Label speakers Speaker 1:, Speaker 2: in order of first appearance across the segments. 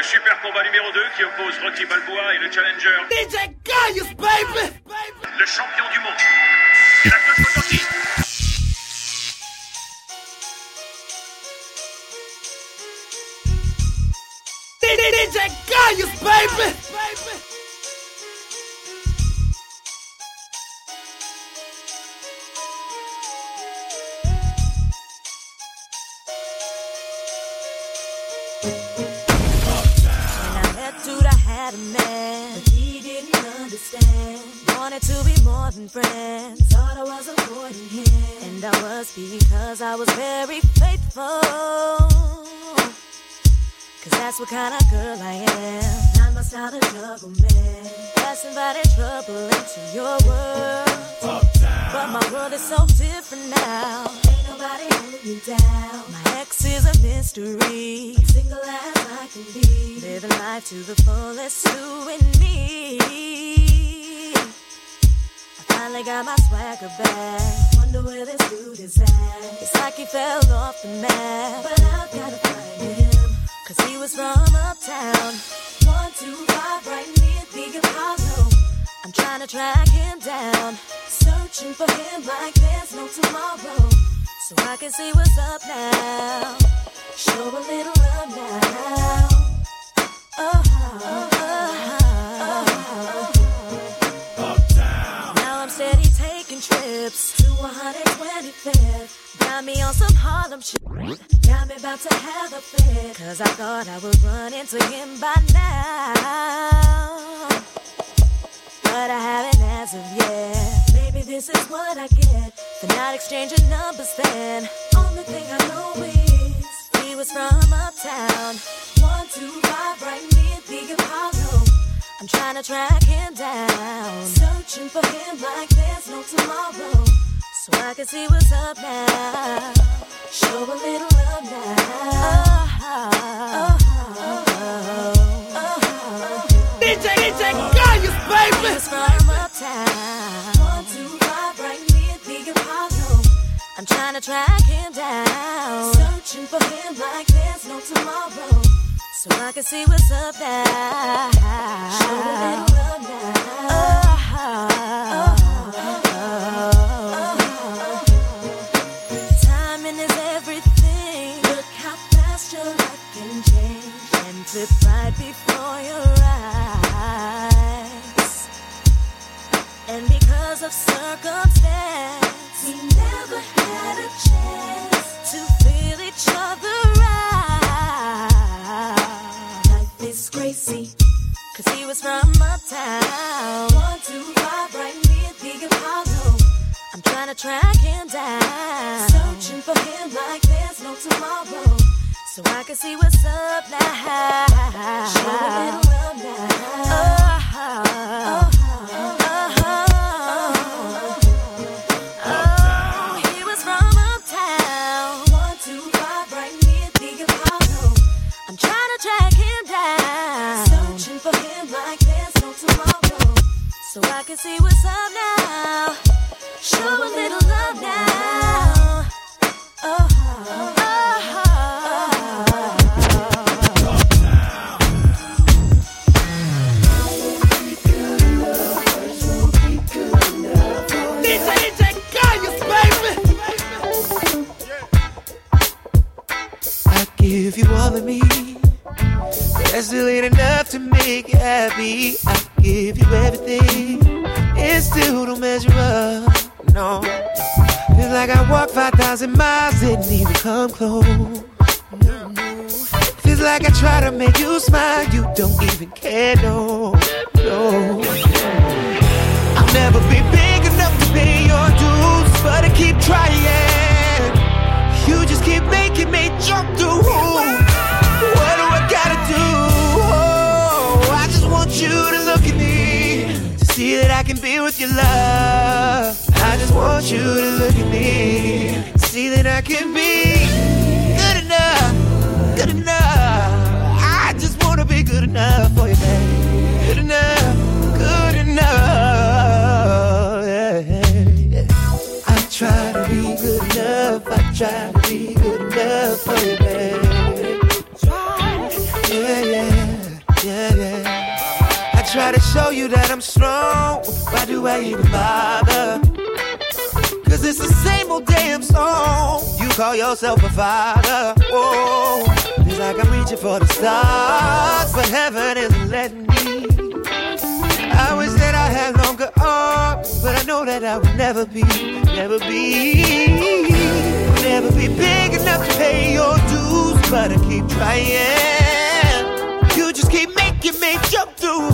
Speaker 1: Le super combat numéro 2 qui oppose Rocky Balboa et le challenger.
Speaker 2: DJ Gaius, baby!
Speaker 1: Le champion du monde. Et la cloche retentit.
Speaker 2: DJ Gaius, baby!
Speaker 3: Friends. Thought I was avoiding him. And I was because I was very faithful. Cause that's what kind of girl I am. Not my style to juggle. That's inviting trouble into your world. But my world is so different now. Ain't nobody holding you down. My ex is a mystery. Single as I can be. Living life to the fullest, you and me. Finally got my swagger back. Wonder where this dude is at. It's like he fell off the map. But I've gotta find him. Cause he was from uptown. One, two, five, right near the Apollo. I'm trying to track him down. Searching for him like there's no tomorrow. So I can see what's up now. Show a little love now. Oh, oh, oh, oh. Trips to 125th. Got me on some Harlem shit. Got me about to have a fit. Cause I thought I would run into him by now. But I haven't as of yet. Maybe this is what I get for not exchanging numbers then. Only thing I know is he was from uptown. One, two, five, right near the Apollo. I'm trying to track him down. Searching for him like there's no tomorrow. So I can see what's up now. Show a little love now. Oh, oh, oh,
Speaker 2: DJ, DJ Kayus, baby!
Speaker 3: He's from uptown. One, two, five, right near the Apollo. I'm trying to track him down. Searching for him like there's no tomorrow. So I can see what's up now. Show a little love now. Timing
Speaker 4: reaching for the stars, but heaven isn't letting me. I wish that I had longer arms, but I know that I would never be, never be, never be big enough to pay your dues. But I keep trying. You just keep making me jump through.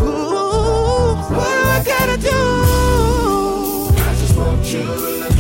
Speaker 4: What do I gotta do? I just want you to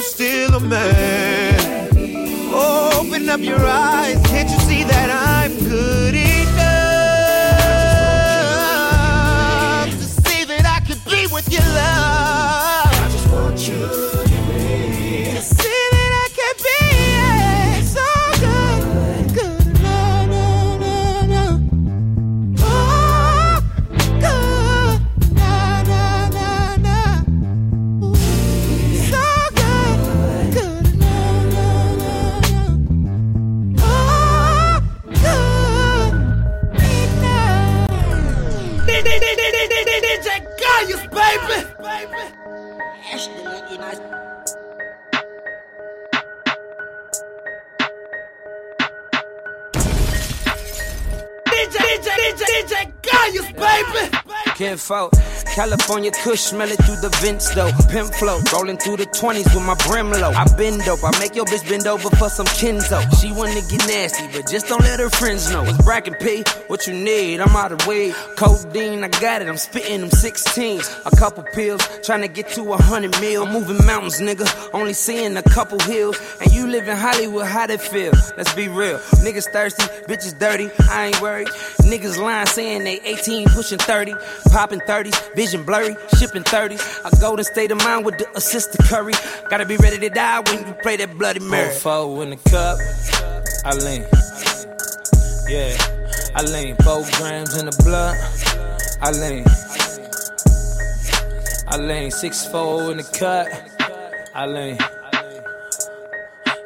Speaker 4: I'm still a man. Open up your eyes, can't you see that I'm good enough to see that I could be with your love?
Speaker 5: Fault. California Kush, smell it through the vents though. Pimp flow, rolling through the 20s with my brim low. I bend dope, I make your bitch bend over for some Kenzo. She wanna get nasty, but just don't let her friends know. It's Bracken P, what you need? I'm out of weed. Codeine, I got it, I'm spitting them 16s. A couple pills, trying to get to a hundred mil. Moving mountains, nigga, only seeing a couple hills. And you live in Hollywood, how that feel? Let's be real. Niggas thirsty, bitches dirty, I ain't worried. Niggas lying saying they 18, pushing 30. Popping 30s, vision blurry, shipping 30s. I go to state of mind with the assist to Curry. Gotta be ready to die when you play that Bloody Mary. Four in the cup, I lean. Yeah, I lean. Four grams in the blood, I lean. I lean. Six four in the cut, I lean.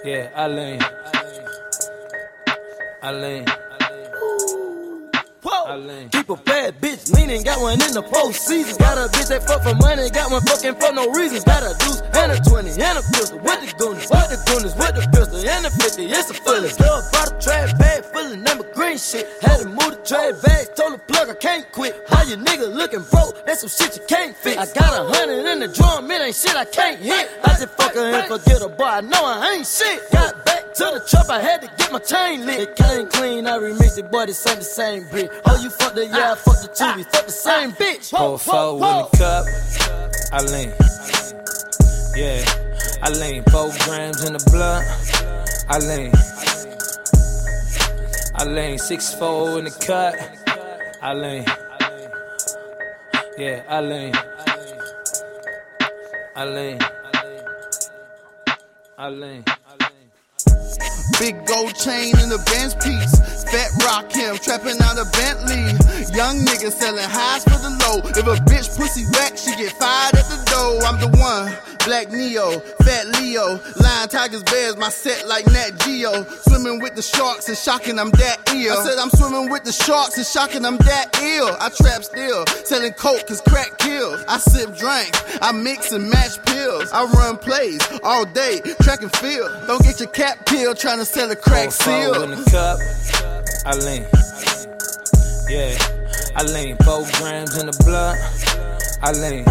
Speaker 5: Yeah, I lean. I lean.
Speaker 6: Keep a bad bitch leaning, got one in the postseason. Got a bitch that fuck for money, got one fucking for no reasons. Got a deuce and a 20 and a pistol. With the goonies, with the goonies, with the pistol and a 50. It's a fully. Still bought a trash bag full of number green shit. Had to move the trash bag, told the plug I can't quit. How you nigga looking broke? That's some shit you can't fix. I got a hundred in the drum, it ain't shit I can't hit. I just fuck her and forget her, boy. I know I ain't shit. Got back to the trap, I had to get my chain lit. It came clean, I remixed it, boy. This ain't the same bitch. Oh, you fuck the yeah, I fuck the two, we fuck the same ah, bitch.
Speaker 5: Pour four in the cup, I lean. Yeah, I lean. Four grams in the blood, I lean. I lean. Six four in the cut, I lean. Yeah, I lean. I lean. I lean.
Speaker 7: Big gold chain in the Benz piece. Fat rock him, trapping out a Bentley. Young nigga selling highs for the low. If a bitch pussy whack, she get fired at the door. I'm the one. Black Neo, Fat Leo, Lion Tigers Bears, my set like Nat Geo. Swimming with the sharks and shocking, I'm that ill. I said I'm swimming with the sharks and shocking, I'm that ill. I trap still, selling coke cause crack kills. I sip drink, I mix and match pills. I run plays all day, track and field. Don't get your cap peeled trying to sell a crack
Speaker 5: four in the cup, I lean. Yeah, I lean. Four grams in the blood, I lean.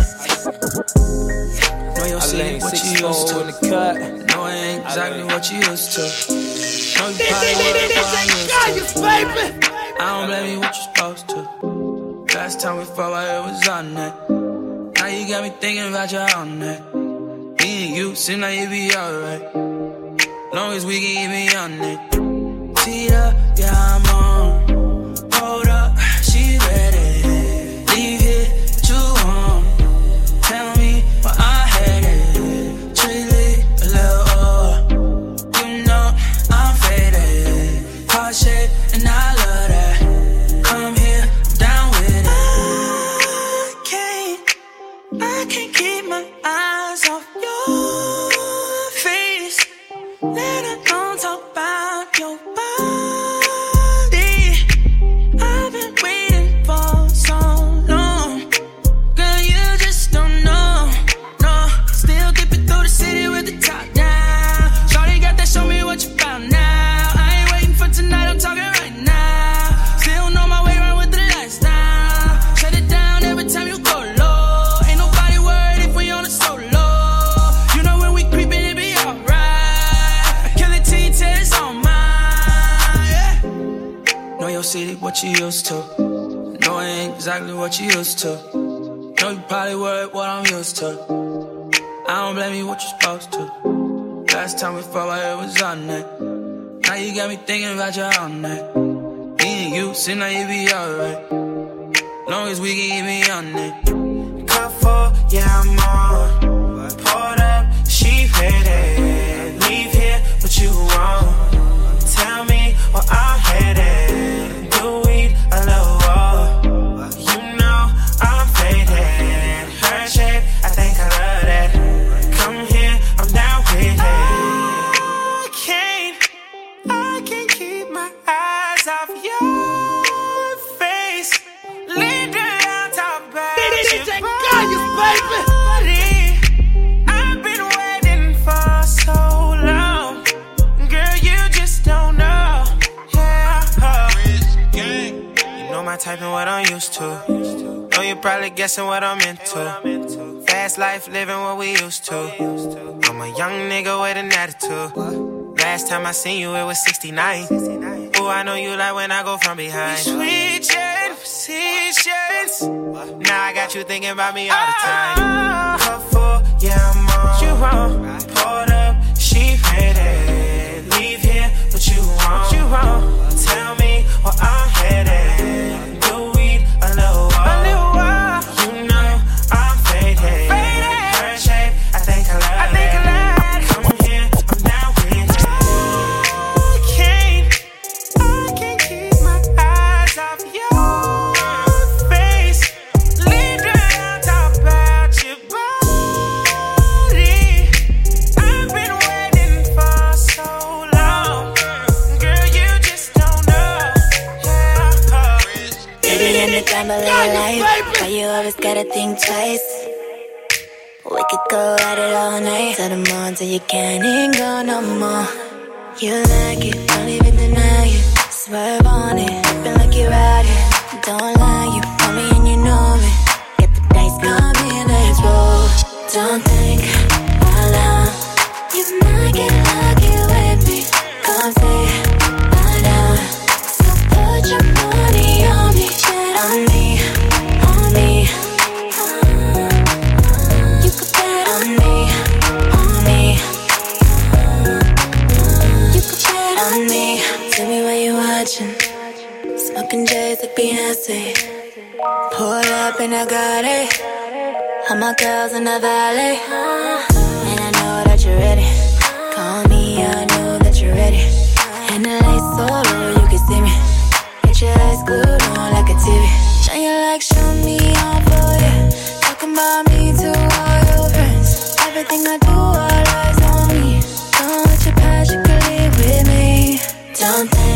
Speaker 8: Know your
Speaker 5: I lean.
Speaker 8: what
Speaker 5: Six
Speaker 8: you used to.
Speaker 5: in the cut.
Speaker 8: Know I ain't exactly what you used to. Know you probably what I used to.
Speaker 9: baby.
Speaker 8: I don't blame you what you supposed to. Last time we fought, I was on that. Now you got me thinking about you all night. Me and you seem like it be alright. Long as we can get me on it. Tita, yeah, I'm on. Hold up, she ready. I don't blame you, what you're supposed to. Last time we fought, head was on that. Now you got me thinking about you all night. Me and you, seem like you be alright. Long as we can me on it.
Speaker 10: Cup full, yeah, I'm on. Poured up, she ready. Leave here, what you want? Tell me where I'm headed. You know my type and what I'm used to. Know you probably guessing what I'm into. Fast life, living what we used to. I'm a young nigga with an attitude. Last time I seen you, it was 69. Ooh, I know you like when I go from behind. Switching positions. Now I got you thinking about me all the time. Full, yeah, I'm on. You want? Poured up, she ready. Leave here, what you want? You want? Tell me
Speaker 11: in the time of your life, why you always gotta think twice? We could go at it all night, till the morning till you can't even go no more. You like it, don't even deny it. Swerve on it, feel like you're out here. Don't lie, Beyonce. Pull up and I got it. All my girls in the valley. And I know that you're ready. Call me, I know that you're ready. And the lights so low, you can see me. Get your eyes glued on like a TV. Now you like, show me all for you. Talking about me to all your friends. Everything I do, all eyes on me. Don't let your passion leave with me. Don't think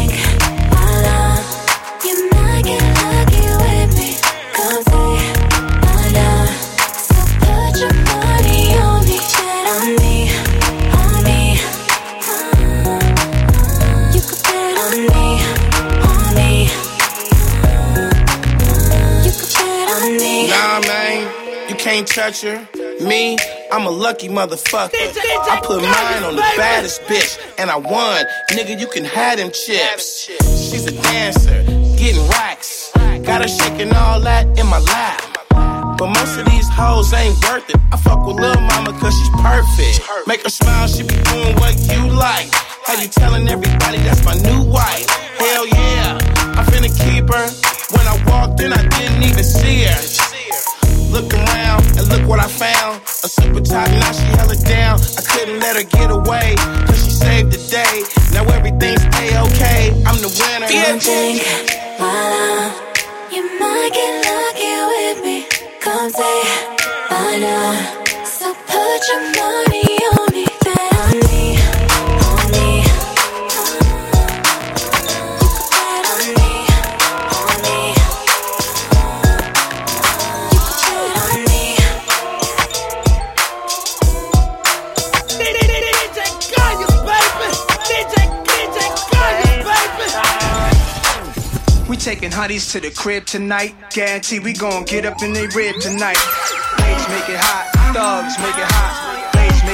Speaker 12: can't touch her. Me, I'm a lucky motherfucker. I put mine on the baddest bitch, and I won. Nigga, you can have them chips. She's a dancer, getting racks. Got her shaking all that in my lap. But most of these hoes ain't worth it. I fuck with Lil Mama cause she's perfect. Make her smile, she be doing what you like. Have you telling everybody that's my new wife? Hell yeah, I'm finna keep her. When I walked in, I didn't even see her. Look around and look what I found. A super top, now she held it down. I couldn't let her get away, cause she saved the day. Now everything's a-okay. I'm the winner.
Speaker 11: You think, voila, you might get lucky with me. Come say, I know. So put your money on me, bet on me,
Speaker 13: taking honeys to the crib tonight. Guarantee we gon' get up in they rib tonight. Ladies make it hot, thugs make it hot.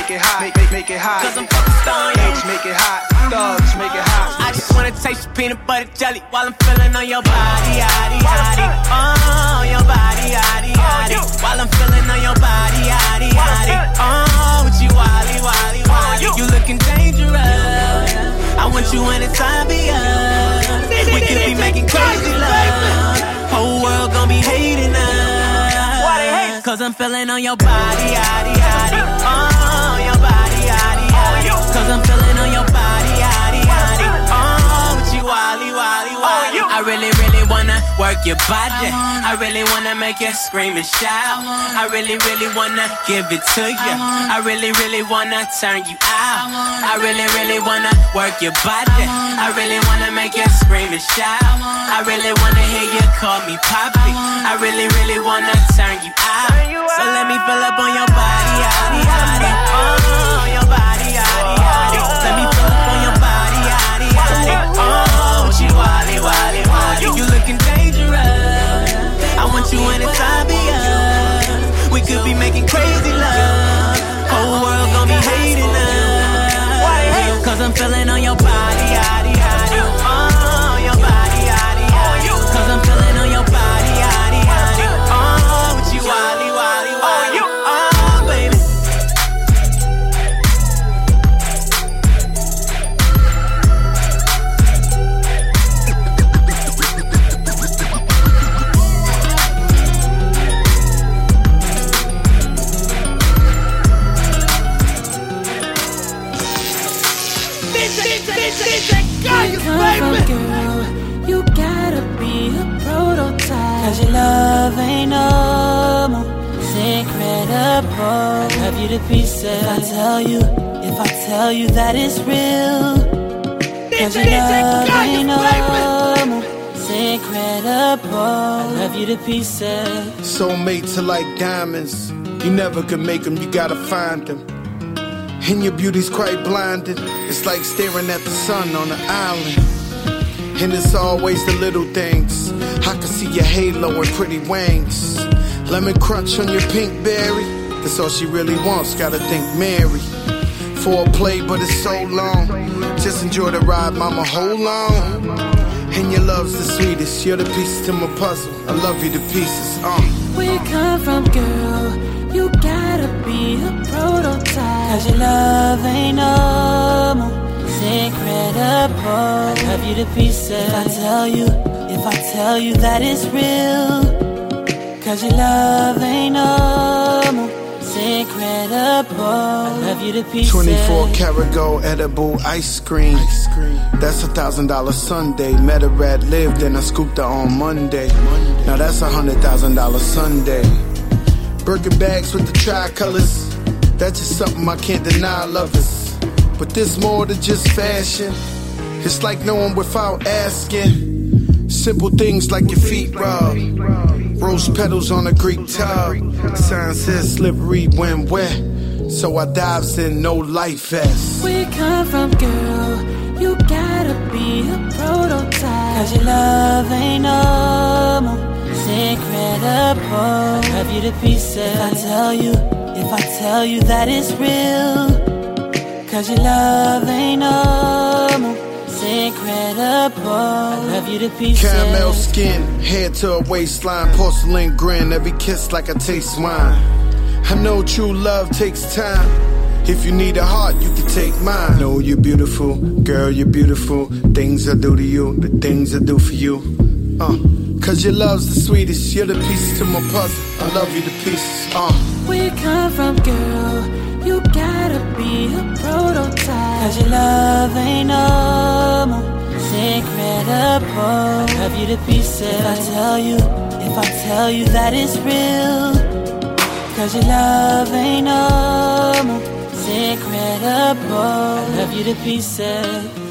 Speaker 13: Ladies make it hot, make, make, make it hot.
Speaker 14: Cause I'm focused on you.
Speaker 13: Ladies make it hot, thugs make it hot.
Speaker 14: I just wanna taste your peanut butter jelly while I'm feeling on your body, yaddy, yaddy. Oh, your body, yaddy, yaddy. While I'm feeling on your body, yaddy, yaddy. Oh, with you, wally, wally, wally. You looking dangerous. I want you anytime, be us. We could be making crazy love. Whole world gon' be hating us. Why the hates Cause I'm feeling on your body, yaddy, yaddy. Cause I'm feeling on your body, yaddy, yaddy. Oh, with you, wally, wally, wally. Oh, I really, really wanna work your body. I really wanna make you scream and shout. I really, really wanna give it to you. I really, really wanna turn you out. I really, really wanna work your body. I really wanna make you scream and shout. I really wanna hear you call me poppy. I really, really wanna turn you out. So let me fill up on your body, yaddy, yaddy. Oh, your body, yaddy, yaddy. Let me fill up on your body, yaddy, yaddy. Oh, wally, wally. You looking dangerous. I want you anytime, be us. We could be making crazy love. Whole world gon' be hating us. Cause I'm feeling on your body, Cause your
Speaker 15: love ain't normal. It's incredible. I Love you to pieces. If I tell you, if I tell you that it's real. Cause your love ain't normal. It's incredible. I Love you to pieces.
Speaker 16: Soulmates are like diamonds. You never can make them, you gotta find them. And your beauty's quite blinding. It's like staring at the sun on an island. And it's always the little things. I can see your halo and pretty wings. Lemon crunch on your pink berry. That's all she really wants, gotta think Mary. For a play, but it's so long. Just enjoy the ride, mama, hold on. And your love's the sweetest. You're the piece to my puzzle. I love you to pieces. Uh.
Speaker 15: Where you come from, girl? You gotta be a prototype. Cause your love ain't normal. Incredible. Love you to pieces. If I tell you, if I tell you that it's real. Cause your love ain't normal. It's incredible. Love you to pieces.
Speaker 16: 24 karat gold edible ice cream. That's a thousand dollar sundae. Met a rat lived and I scooped her on Monday. Now that's a hundred thousand dollar Sunday. Birkin bags with the tricolors. That's just something I can't deny, lovers. But this more than just fashion. It's like knowing without asking. Simple things like your feet rub. Rose petals on a Greek tub. Sign says slippery when wet. So I dives in no life vest.
Speaker 15: We come from, girl? You gotta be a prototype. Cause your love ain't normal. It's incredible. Love you to pieces. If I tell you, if I tell you that it's real. Cause your love ain't normal. It's incredible. Love you to pieces.
Speaker 16: Caramel skin, head to a waistline, porcelain grin, every kiss like I taste wine. I know true love takes time. If you need a heart, you can take mine. Know you're beautiful, girl, you're beautiful. Things I do to you, the things I do for you. Uh, cause your love's the sweetest. You're the piece to my puzzle. I love you to pieces. Uh.
Speaker 4: Where you come from, girl? You gotta be a prototype. Cause your love ain't normal. It's incredible. I love you to pieces. If I tell you, if I tell you that it's real. Cause your love ain't normal. It's incredible. I love you to pieces.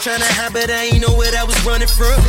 Speaker 17: Trying to hide, but I ain't know what I was running from.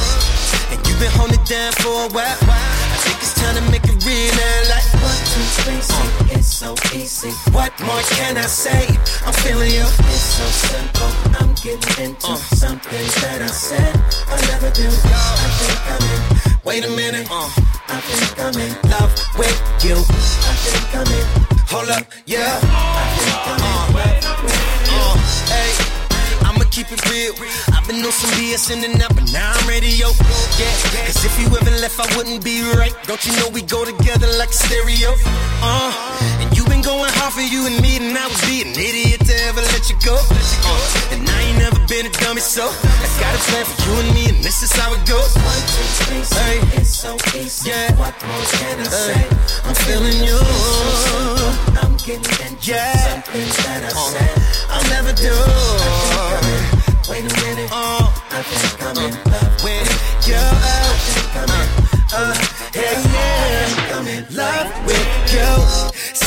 Speaker 17: Something that I said I'll never do. Wait a minute. Uh, I think I'm in love with you. I think I'm. Uh, yeah, yeah. I'm in love with you.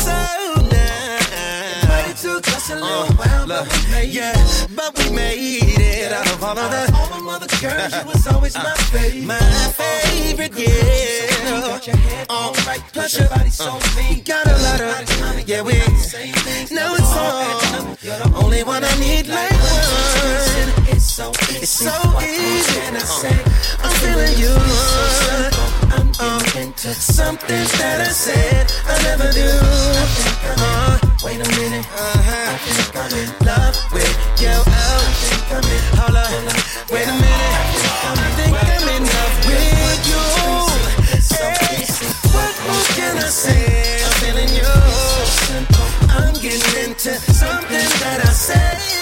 Speaker 17: Little while, but we made yeah, but we made it out of all of the all them other girls. You was always my favorite, my favorite, yeah. All right, plus your body so uh, mean. Got a lot of, yeah, we know it's all. You're the only one I need like one. It's so easy. It's so easy. Can I uh, say I'm feeling you? I'm getting uh, into something that I said I never do. Uh, Uh-huh. wait a minute. I think I'm in love with you. Oh, I think I'm in. Hold up. Wait a minute. I think I'm in love with you. Hey, what more can I say? I'm feeling you. I'm getting into something that I say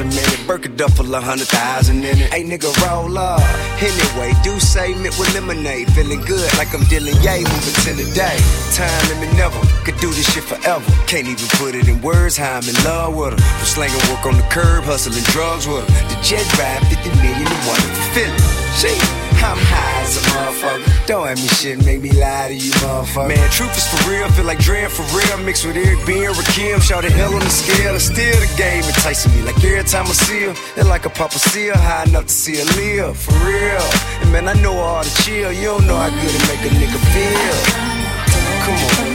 Speaker 17: a minute.
Speaker 18: Burka duffel, a hundred thousand in it. Hey nigga, roll up. Anyway, do say mint with lemonade. Feeling good like I'm dealing yay, moving to the day. Time me never could do this shit forever. Can't even put it in words how I'm in love with her. From slanging work on the curb, hustling drugs with her. The jet ride 50 million and one fulfill it. She, I'm high as a motherfucker. Don't have me shit, make me lie to you, motherfucker. Man, truth is for real, feel like Dre for real. Mixed with Eric B and Rakim, shout the hell on the scale. And still the game enticing me. Like every time I see her, it's like a papa see her, high enough to see her live. For real. And man, I know all the chill. You don't know how good it make a nigga feel. Come on.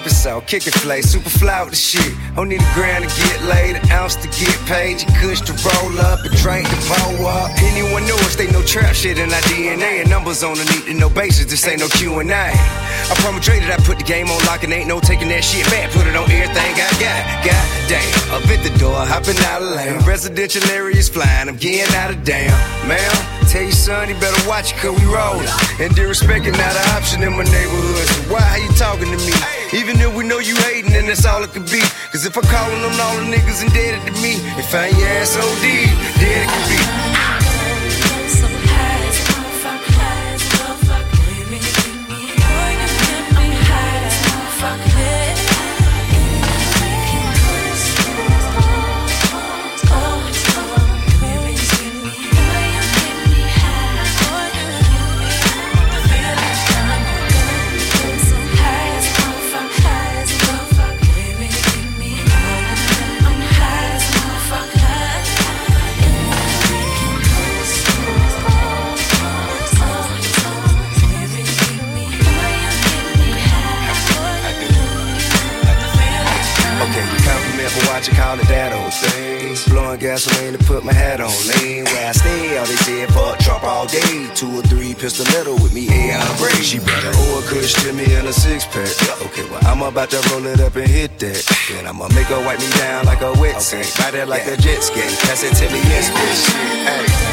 Speaker 18: Bitch. so, salt, kicking flay, super fly with the shit. Don't need a grand to get laid, an ounce to get paid. You kush to roll up, and drink to blow up. Anyone know us, they know trap shit in our DNA. And numbers on the need to know basis, this ain't no Q&A. I promise Dre that I put the game on lock and ain't no taking that shit back. Put it on everything I got. God damn, up at the door, hopping out of lane. Residential areas flying, I'm getting out of damn. Ma'am, your son he better watch it cause we rollin'. And disrespecting not an option in my neighborhood. So why are you talking to me? Even if we know you hating, then that's all it could be. Cause if I callin' them all the niggas indebted to me, if I ain't ass OD, dead it could be. It that old thing. Blowing gasoline to put my hat on. Lean where I stay, all they say fuck Trump all day. Two or three pistol metal with me, Aeon Bray. She brought an old kush to me in a six pack. Okay, well, I'm about to roll it up and hit that. Then I'ma make her wipe me down like a wet okay. Ride it like yeah. a jet ski. Pass it to me, yes, bitch. Hey.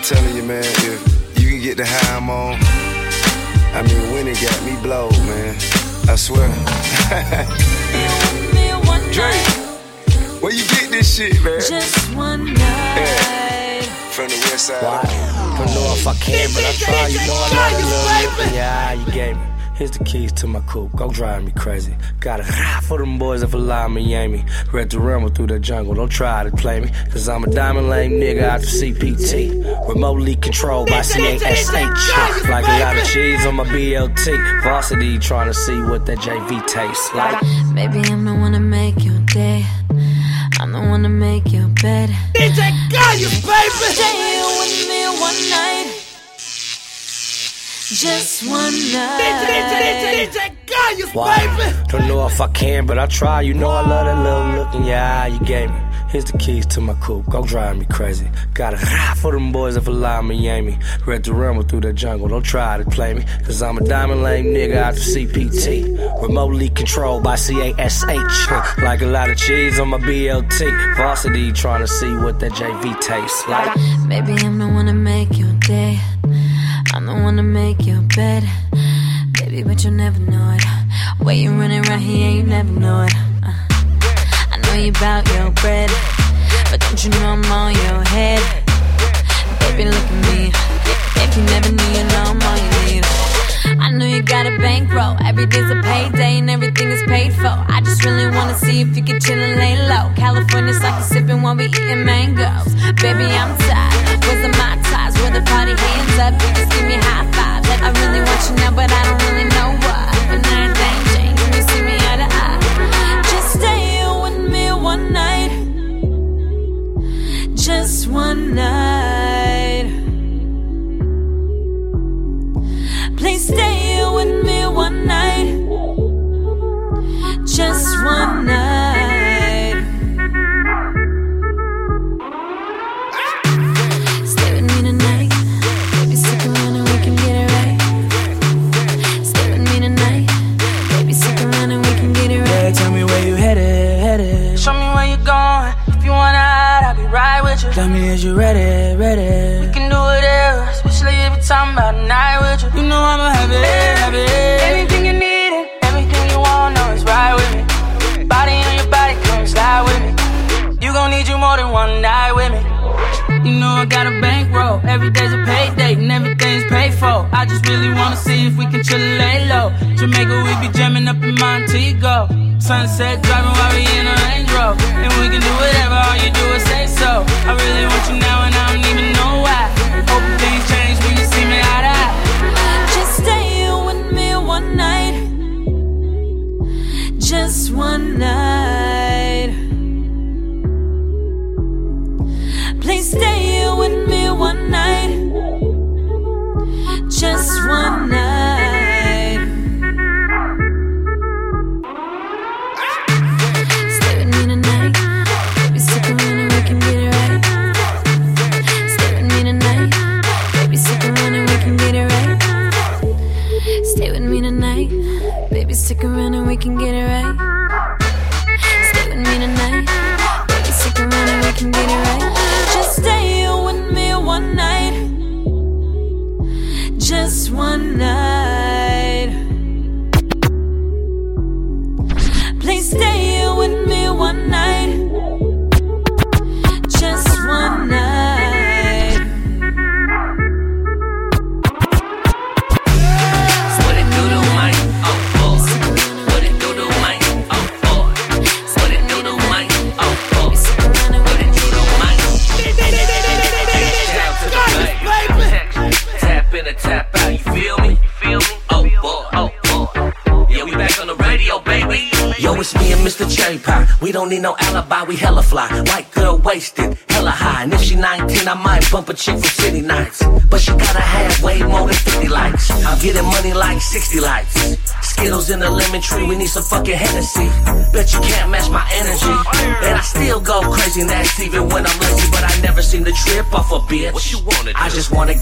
Speaker 18: I'm telling you, man, if you can get the high I'm on, I mean, when it got me blowed, man. I swear. Drake, where you get this shit, man?
Speaker 3: Just one night. Yeah.
Speaker 18: From the west side.
Speaker 19: Why? Don't know if I can, but I try. You know I love you, Yeah, you gave me. Here's the keys to my coupe, go drive me crazy. Got a ride for them boys if allow me, Amy. Read to rumble through the jungle, don't try to play me. Cause I'm a diamond lame nigga out the CPT. Remotely controlled by CASH. Like a lot of cheese on my BLT. Varsity trying to see what that JV tastes like.
Speaker 3: Maybe I'm the one to make your day. I'm the one to make your bed.
Speaker 9: DJ Kayus, baby!
Speaker 3: Stay with me one night. Just one night.
Speaker 19: Why? Don't know if I can, but I try. You know I love that little look in your eye you gave me. Here's the keys to my coupe, go drive me crazy. Got a ride for them boys if allow me, Amy. Read to rumble through the jungle, don't try to play me. Cause I'm a diamond lame nigga out the CPT. Remotely controlled by CASH. Like a lot of cheese on my BLT. Varsity trying to see what that JV tastes like.
Speaker 3: Maybe I'm the one to make your day. I'm the one to make your bed, baby, but you'll never know it. Way you running around here, you never know it. Uh, I know you bout your bread, but don't you know I'm on your head? Baby, look at me. If you never knew, you know I'm all you need. I know you got a bankroll. Every day's a payday and everything is paid for. I just really wanna see if you can chill and lay low. California's like sake sipping while we eating mangoes. Baby, I'm tired. Where's the my ties? Where the party hands up? You just give me high fives. I really want you now, but I don't really know why. But everything changed when you see me to eye. Just stay with me one night. Just one night. Please stay with me one night. Just one night. Stay with me tonight. Baby, stick around and we can get it right. Stay with me tonight. Baby, stick around and we can get it right.
Speaker 8: Yeah, tell me where you headed, headed.
Speaker 20: Show me where you're going. If you wanna hide, I'll be right with you.
Speaker 8: Tell me is you ready, ready?
Speaker 20: We can do whatever, especially if it's talking about a night with you.
Speaker 8: You know I'm a happy, happy.
Speaker 20: Anything you need and everything you want, know it's right with me. Body on your body, come slide with me. You gon' need you more than one night with me.
Speaker 8: You know I got a bankroll. Every day's a payday and everything's paid for. I just really wanna see if we can chill and lay low. Jamaica, we be jamming up in Montego. Sunset driving while we in a Range Rover. And we can do whatever, all you do is say so. I really want you now and I don't even know why. Hope things change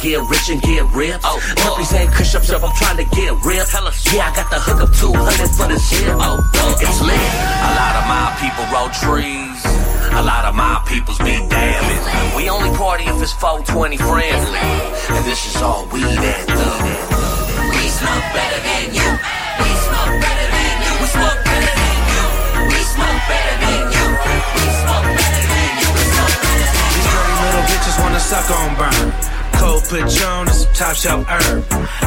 Speaker 21: get rich and get ripped. Oh, Puppies oh. ain't cush ups up, I'm trying to get ripped. Yeah, I got the hook up 200 for the
Speaker 4: top shelf herb.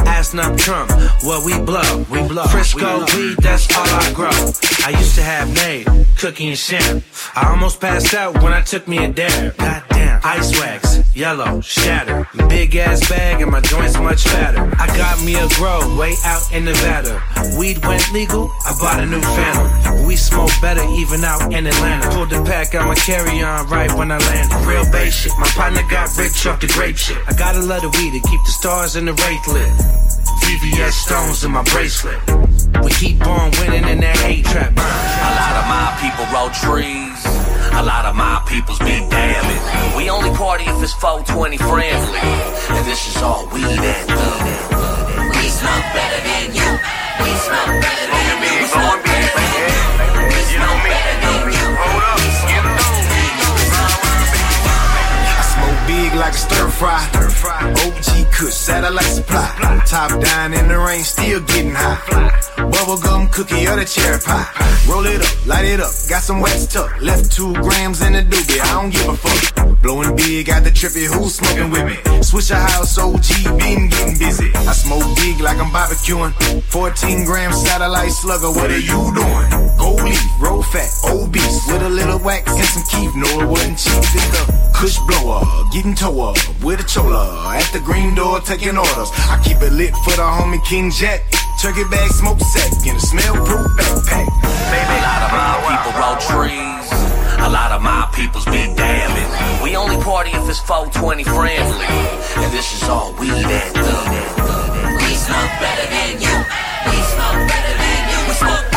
Speaker 4: Ass nut Trump, what we blow, we blow. Frisco weed, that's all I grow. I used to have Nate, cookie and sham. I almost passed out when I took me a dare. Goddamn. Ice wax, yellow, shatter. Big ass bag and my joints much fatter. I got me a grow way out in Nevada. Weed went legal, I bought a new Phantom. We smoke better even out in Atlanta. Pulled the pack out my carry on right when I landed. Real base shit. My partner got rich off the grape shit. I gotta love the weed to keep the stars in the wraith lit. VVS stones in my bracelet. We keep on winning in that hate trap.
Speaker 21: A lot of my people roll trees. A lot of my peoples be damning. We only party if it's 420 friendly. And this is all weed and thug. We smoke better than you. We smoke better than you. We smoke better than you. We smoke better than you.
Speaker 16: I smoke big like a stir fry. OG Kush, satellite supply. Top down in the rain, still getting high. Bubblegum cookie or the cherry pie. Roll it up, light it up, got some wax tuck. Left two grams in the doobie, I don't give a fuck. Blowing big, got the trippy, who's smoking with me? Switch a house, OG, been getting busy. I smoke big like I'm barbecuing. 14 gram satellite slugger, what are you doing? Gold leaf, roll fat, obese, with a little wax and some keef. No, it wasn't cheap, the Kush blower, getting toe up with a chola at the green door taking orders. I keep it lit for the homie King Jack. Turkey bag, smoke in a smell proof backpack.
Speaker 21: A lot of my people roll trees. A lot of my peoples be damning. We only party if it's 420 friendly. And this is all weed and thug. We smoke better than you. We smoke better than you. We smoke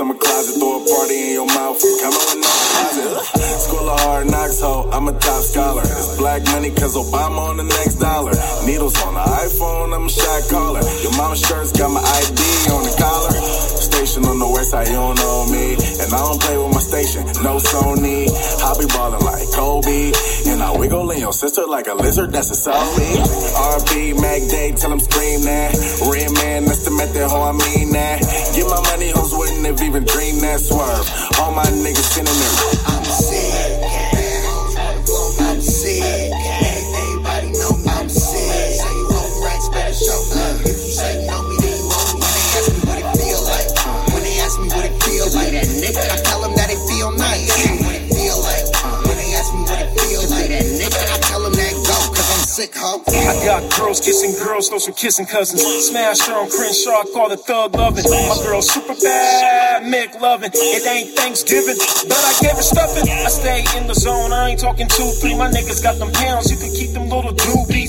Speaker 22: on racks, I'm a closet, throw a party in your mouth. Coming with no closet. School of hard knocks, ho, I'm a top scholar. It's black money, cause Obama on the next dollar. Needles on the iPhone, I'm a shot caller. Your mama's shirt's got my ID on the collar. Station on the west side, you don't know me. And I don't play with my station, no Sony. I be ballin' like Kobe. And I wiggle in your sister like a lizard, that's a selfie. RP, Mac Day, tell him scream that. Red man, that's the method, ho, I mean that. Get my money, hoes wouldn't have even dreamed that swerve. All my niggas. I'm sick. I'm nigga, I tell them that it feel nice. What it feel like, uh, when they ask me what it feel like, that nigga, I tell them that go, cause I'm sick, ho.
Speaker 23: I got girls kissing girls, those some kissing cousins. Smash her on Crenshaw, call it thug loving. My girl super bad, Mick loving. It ain't Thanksgiving, but I gave her stuffing. I stay in the zone, I ain't talking two, three. My niggas got them pounds, you can keep them little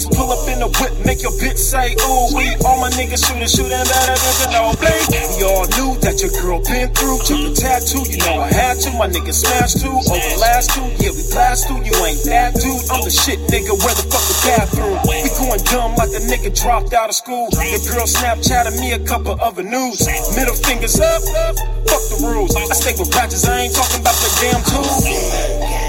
Speaker 23: doobies. Pull up in the whip, make your bitch say, ooh, we. All my niggas shooting, shooting better than Ginobili. We all knew that your girl been through. Took the tattoo, you know I had to. My niggas smashed too. Over last two, yeah, we blast through. You ain't that dude. I'm the shit, nigga. Where the fuck the bathroom? We going dumb like the nigga dropped out of school. The girl Snapchatted me a couple other news. Middle fingers up, up. Fuck the rules. I stay with ratchets, I ain't talking about the damn tools.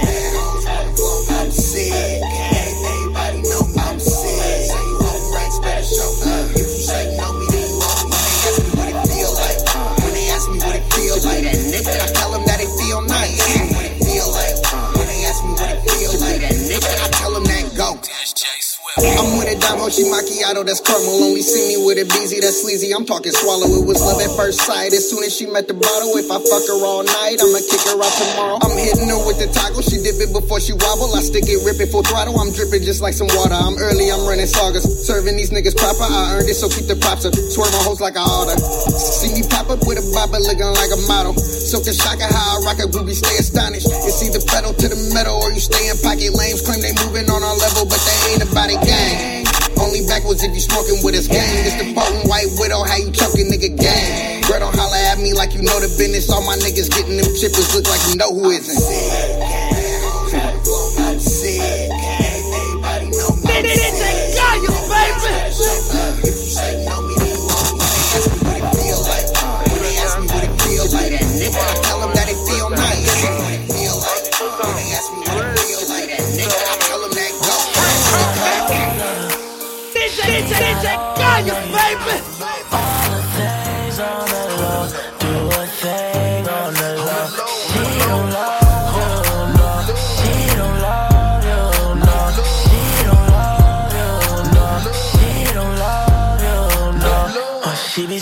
Speaker 22: I'm with a
Speaker 24: dime Hoshi macchiato, that's caramel. Only see me with a busy, that's sleazy. I'm talking swallow. It was love at first sight. As soon as she met the bottle, if I fuck her all night, I'ma kick her out tomorrow. I'm hitting her with the taco. She dip it before she wobble. I stick it, rip it full throttle. I'm dripping just like some water. I'm early, I'm running sagas. Serving these niggas proper. I earned it, so keep the props up. Swerve my hoes like I oughta. See me pop up with a bopper looking like a model. So can shocker how I rock a groovy, stay astonished. It's either pedal to the metal or you stay in pocket. Lames claim they moving on our level, but they ain't about it gang. Only backwards if you smoking with us gang. It's the potent white widow, how you choking nigga gang. Girl, don't holla at me like you know the business. All my niggas getting them chippers look like you know who isn't.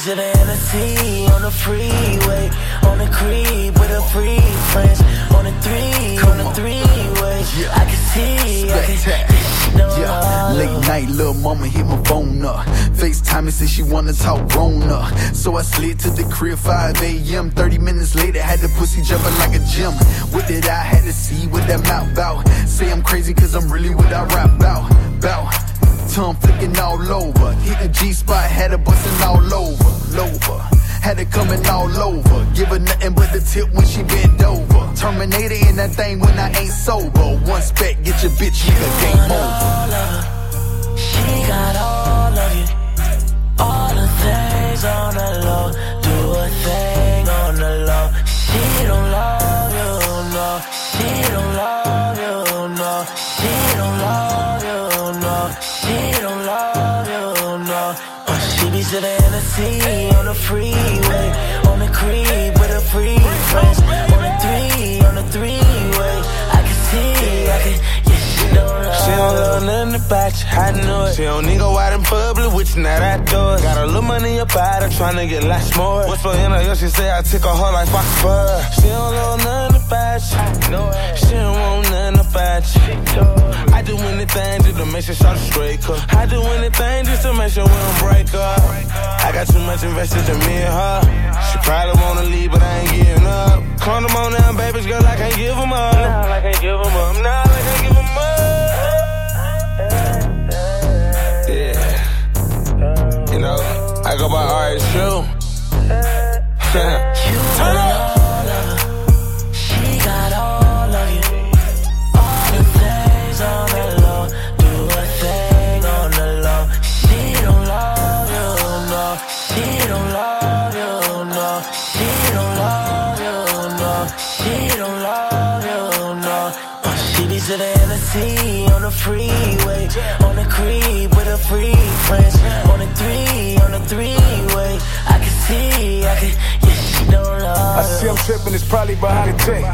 Speaker 25: She be sipping Hennessy on the freeway, on the creep with her free friends, on the three, on the three-way. I can see, I can see.
Speaker 16: Yeah, late night, little mama hit my phone up. FaceTime and said she wanna talk grown up. So I slid to the crib 5 a.m. 30 minutes later, had the pussy jumping like a gym. What did I had to see what that mouth out? Say I'm crazy cause I'm really what I rap about. Bout. Tongue flicking all over. Hit the G spot, had her busting all over. Lover. Had it coming all over. Give her nothing but the tip when she bent over. Terminator in that thing when I ain't sober. One spec, get your bitch, nigga, game over.
Speaker 25: She got all Hennessy She don't love
Speaker 4: nothing about you, I know it. She don't need go out in public with you, not outdoors. Got a little money about her, tryna get lots more. What's for in her ear, she say I took her heart like Fox Fur. She don't love nothing about you, I know it. she don't want nothing about you. I do anything just to make sure shot straight cut. I do anything just to make sure we don't break up. I got too much invested in me and her. She probably wanna leave, but I ain't giving up. Come on now, babies, girl, I can't give them up. Nah, I can't give them up. Nah, I can't give them up. Yeah. You know, I go by RSU. Turn up.
Speaker 25: Freeway, on the creep with her free friends, on the three, on the three-way. I can see, I can, yeah, she don't love
Speaker 26: I see I'm tripping, it's probably behind the check.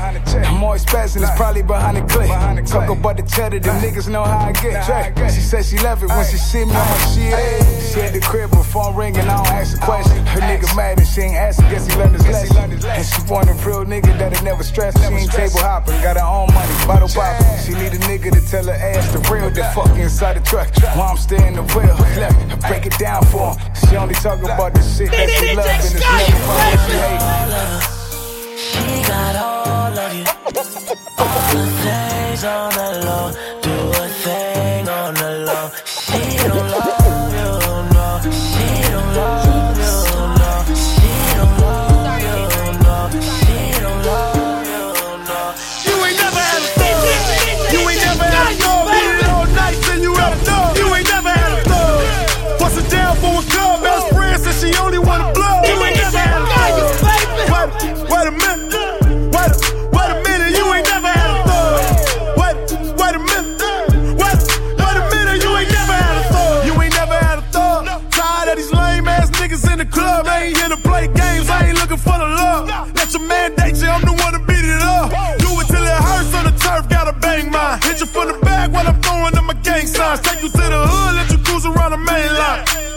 Speaker 26: I'm always passing, it's probably behind the click. Talk about the cheddar, them niggas know how I get. Check. She said she left it when she see me on my shit. She had the crib, her phone ringing, I don't ask a question. Her nigga mad and she ain't asking, guess he learned his lesson. And she want a real nigga that'll never stress. She ain't table hopping, got her own money, bottle popping. She need a nigga to tell her ass the real, the fuck inside the truck. While I'm staying the wheel, left, break it down for him. She only talk about the shit that she love and it's never what she hate.
Speaker 25: She got all of you. All the things on the low. Do a thing on the low. She don't love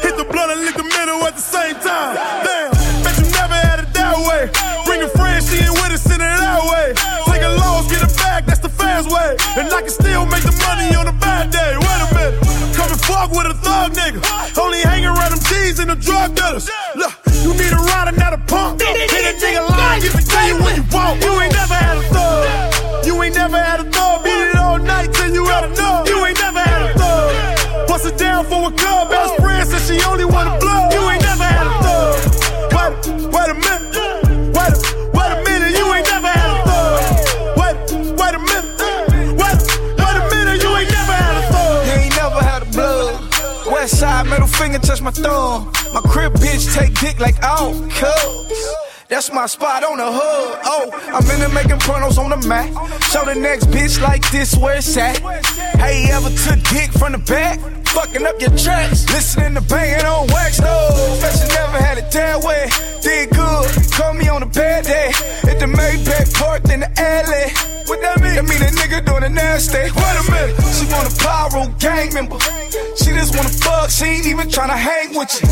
Speaker 25: Hit the blood and lick the middle at the same time. Damn, bet you
Speaker 26: never had it that way. Bring a friend, she ain't with us, send it that way. Take a loss, get it back, that's the fast way.
Speaker 27: And I can still make the money on a bad day. Wait a minute, come and fuck with a thug nigga. Only hang around them G's and the drug dealers. Look, you need a rider, not a pump. Hit a nigga line, give it to you when you want. You ain't
Speaker 28: finger, touch my thumb. My crib bitch take dick like oh, cuz. That's my spot on the hood. Oh, I'm in there making pornos on the mat. Show the next bitch like this where it's at. Hey, ever took dick from the back? Fucking up your tracks. Listening to banging on wax. No, fashion never had it that way. Did good. Call me on a bad day. At the Maybach parked in the alley. What that mean? That mean a nigga doing a nasty. Wait a minute. She want a pyro gang member. She just wanna fuck. She ain't even tryna hang with you.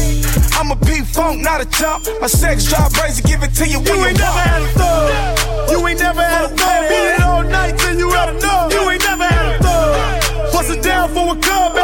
Speaker 28: I'm a P funk, not a jump. My sex drive crazy. Give it to you when
Speaker 27: You
Speaker 28: you,
Speaker 27: ain't never
Speaker 28: want.
Speaker 27: had a thug. You ain't never had a thug. Beat it all night till you of know. You ain't never had a thug. Bust it down for a club.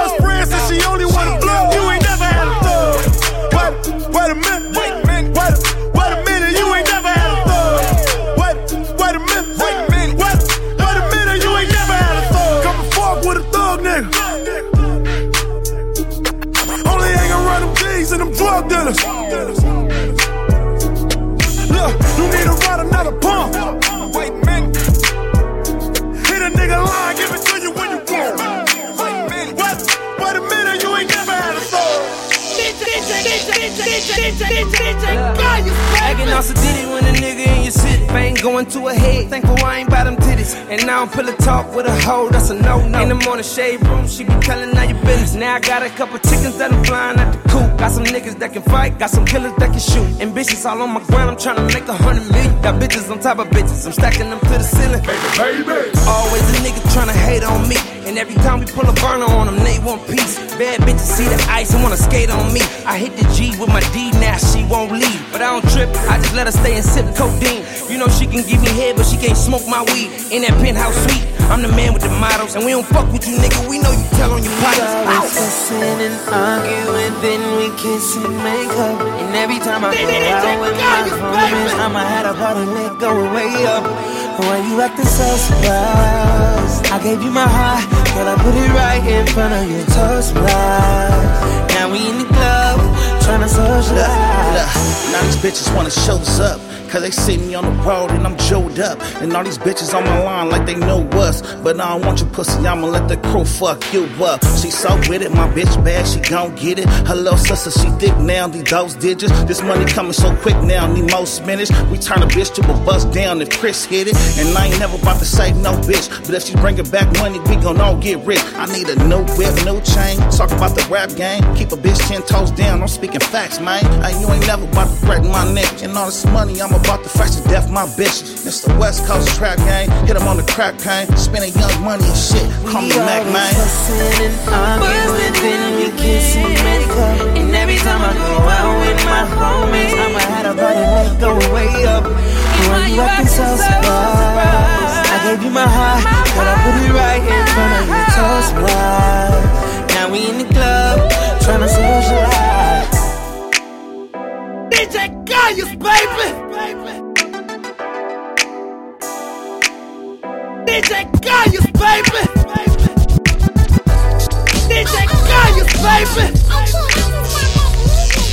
Speaker 5: Acting all did it when a nigga in your city. Fame going to a head. Thankful I ain't by them titties. And now I'm pillow talk with a hoe, that's a no no. In the morning shade room, she be telling all your business. Now I got a couple chickens that I'm flying at the coop. Got some niggas that can fight, got some killers that can shoot. And bitches all on my ground, I'm trying to make a hundred million. Got bitches on top of bitches, I'm stacking them to the ceiling. Baby, baby. Always a nigga trying to hate on me. And every time we pull a burner on them, they want peace. Bad bitches see the ice and wanna skate on me. I hit the G with my D, now she won't leave. But I don't trip, I just let her stay and sip codeine. You know she can give me head, but she can't smoke my weed. In that penthouse suite, I'm the man with the models. And we don't fuck with you, nigga, we know you tell on your
Speaker 4: We
Speaker 5: partners.
Speaker 4: always fussing and arguing, then we kiss and make up. And every time I go out with my homies, I'ma have a party leg going way up. Why you acting so surprised? I gave you my heart, girl, I put it right in front of your toast rise. Now we in the club, tryna.
Speaker 29: Now these bitches wanna show us up. Cause they see me on the road and I'm joled up. And all these bitches on my line like they know us. But I don't want your pussy, I'ma let the crew fuck you up. She so with it, my bitch bad, she gon' get it. Her little sister, she thick now, these those digits. This money coming so quick now, need more spinach. We turn a bitch to a bust down if Chris hit it. And I ain't never about to save no bitch. But if she bringing back money, we gon' all get rich. I need a new whip, new chain. Talk about the rap game. Keep a bitch ten toes down, I'm speaking facts, man. And you ain't never about to threaten my neck. And all this money, I'm about to fresh to death my bitches. It's the West Coast trap game. Hit 'em on the crack cane. Spending young money and shit. Call me
Speaker 4: We
Speaker 29: Mac, man.
Speaker 4: fussing and arguing, then kiss and. And every time I go out with my homies, I'ma have a party leg going way up. Why you acting so surprised? I gave you my heart, but I put it right in front of your toast rise. Now we in the club, tryna socialize.
Speaker 9: DJ Kayus, baby. DJ Kayus, baby. DJ Kayus, baby.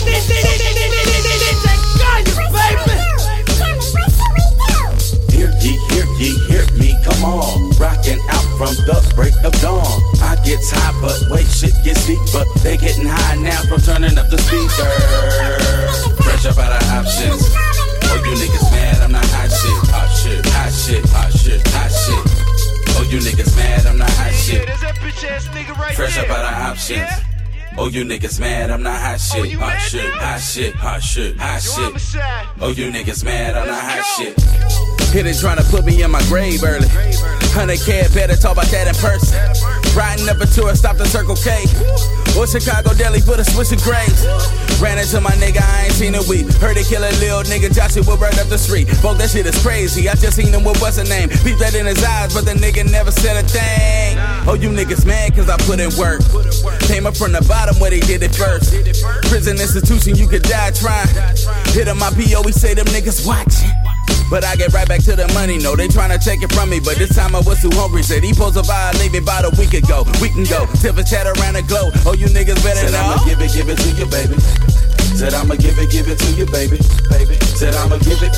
Speaker 9: DJ Kayus, baby.
Speaker 30: Hear ye, hear ye, hear me, come on. Rocking out from the break of dawn. I get high, but wait, shit gets deep. But they getting high now from turning up the speaker. Out of options. Oh, you niggas mad, I'm not hot shit. Hot shit, hot shit, hot shit, hot shit. Oh, you niggas mad, I'm not hot shit.
Speaker 31: Hit it trying to put me in my grave early. 100K better talk about that in person.
Speaker 30: Riding up a tour, stopped at Circle K. Or Chicago Deli for the Swiss and grapes. Ran into my nigga, I ain't seen a week. Heard they kill a little nigga, Joshua right up the street. Fuck, that shit is crazy. I just seen him with what's her name. Peep that in his eyes, but the nigga never said a thing. Oh, you niggas mad cause I put in work. Came up from the bottom where they did it first. Prison institution, you could die trying. Hit on my PO, we say them niggas watching. But I get right back to the money, no, they tryna take it from me. But this time I was too hungry. Said he supposed to violate me about a week ago. We can go, tip a chat around the globe. Oh, you niggas better
Speaker 32: Said
Speaker 30: know.
Speaker 32: I'ma give it, give it to you, baby. Said I'ma give it, give it to you, baby. Baby. Said I'ma give it.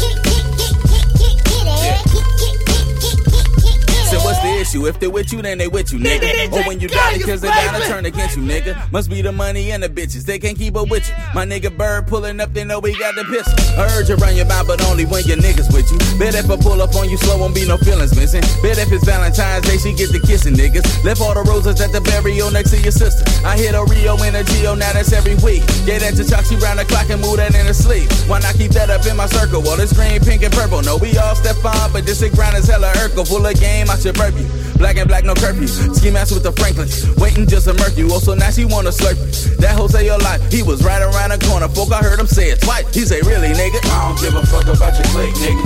Speaker 30: So what's the issue? If they with you, then they with you, nigga. Or when you die, because they down to turn against you, nigga. Must be the money and the bitches. They can't keep up with you. My nigga Bird pulling up, they know we got the pistol. You run your mouth, but only when your niggas with you. Bet if I pull up on you slow, won't be no feelings missing. Bet if it's Valentine's Day, she get the kissing, niggas. Left all the roses at the burial next to your sister. I hit a Rio and a Geo, now that's every week. Get that to talk, she round the clock and move that in her sleep. Why not keep that up in my circle? Well, it's green, pink, and purple. No, we all step on, but this shit grind is hella Urkel. Full of game, I should burp. Black and black, no curfew. Ski mask with the Franklins. Waiting just to murk you. Also, now she wanna slurp you. That Jose your life, he was right around the corner. Folk, I heard him say it twice. He say, really, nigga?
Speaker 32: I don't give a fuck about your clique, nigga.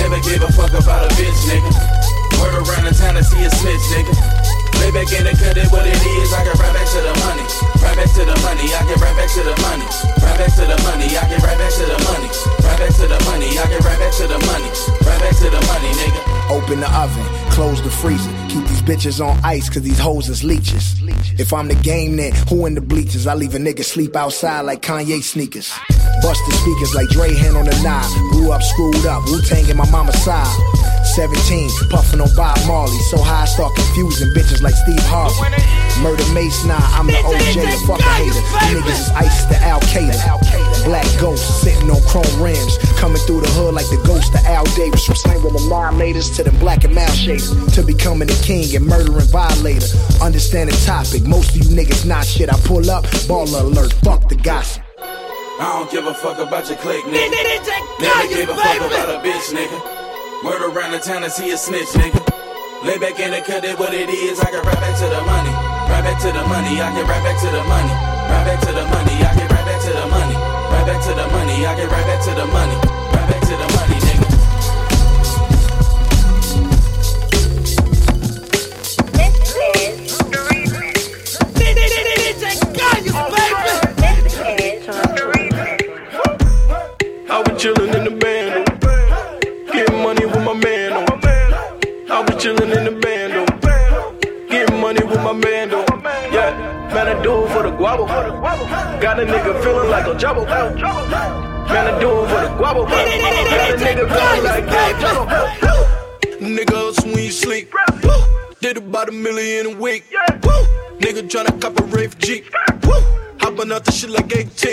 Speaker 32: Never give a fuck about a bitch, nigga. Word around the town to see a snitch, nigga. Lay back in the cut, it what it is. I get right back to the money. Right back to the money. I get right back to the money. Right back to the money. I get right back to the money. Right back to the money. I get right back to the money. Right back to the money, nigga.
Speaker 26: Open the oven, close the freezer. Keep these bitches on ice, cause these hoes is leeches. If I'm the game, then who in the bleachers? I leave a nigga sleep outside like Kanye sneakers. Bust the speakers like Dre hand on the knob. Grew up screwed up, Wu Tang in my mama's side. 17, puffin' on Bob Marley. So high, I start confusing bitches like Steve Harvey. Murder Mace, nah, I'm the OJ, fuck a hater. You niggas is ice to Al Qaeda. Black ghost sitting on chrome rims. Coming through the hood like the ghost of Al Davis. From slanging the annihilators to the black and mouth shaders. To becoming a king and murdering violator. Understand the topic, most of you niggas not shit. I pull up, baller alert, fuck the gossip.
Speaker 32: I don't give a fuck about your clique, nigga. Never give a fuck about a bitch, nigga. Word around the town to see a snitch, nigga. Lay back in the cut, it what it is. I get right back to the money. Right back to the money. I get right back to the money. Right back to the money. I get right back to the money. Back to the money. I get right back to the money. Right back to the money,
Speaker 23: chillin' in the band, do it for the guapo. Got a nigga feeling like a jabbo. Man, I do it for the guapo. Got a nigga feeling like a jabbo. Nigga, else when you sleep. Did about a million a week. Woo. Nigga tryna cop a Wraith Jeep. Hopping out the shit like AT.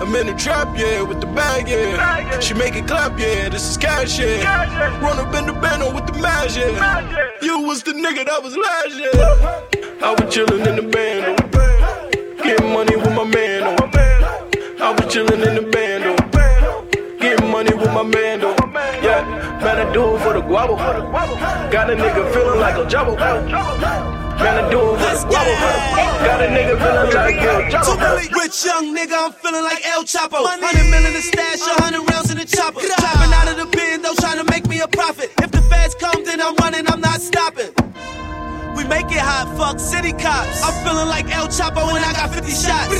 Speaker 23: I'm in the trap, yeah, with the bag, yeah. She make it clap, yeah, this is cash, yeah. Run up in the bando with the mash, yeah. You was the nigga that was last, yeah. I was chillin' in the band. Getting money with my man, oh. I was chillin' in the band, oh. Getting money with my man, oh. Yeah, man, I do it for the guapo. Got a nigga feeling like a jabbo. Man, I do it for the guapo. Got a nigga feeling like a jabbo.
Speaker 2: Rich young nigga, I'm feeling like El Chapo. Hundred million in the stash, a hundred rounds in the chopper. Chopping out of the bando, trying to make me a profit. If the feds come, then I'm running, I'm not stopping. We make it hot, fuck city cops. I'm feeling like El Chapo when I got 50 shots.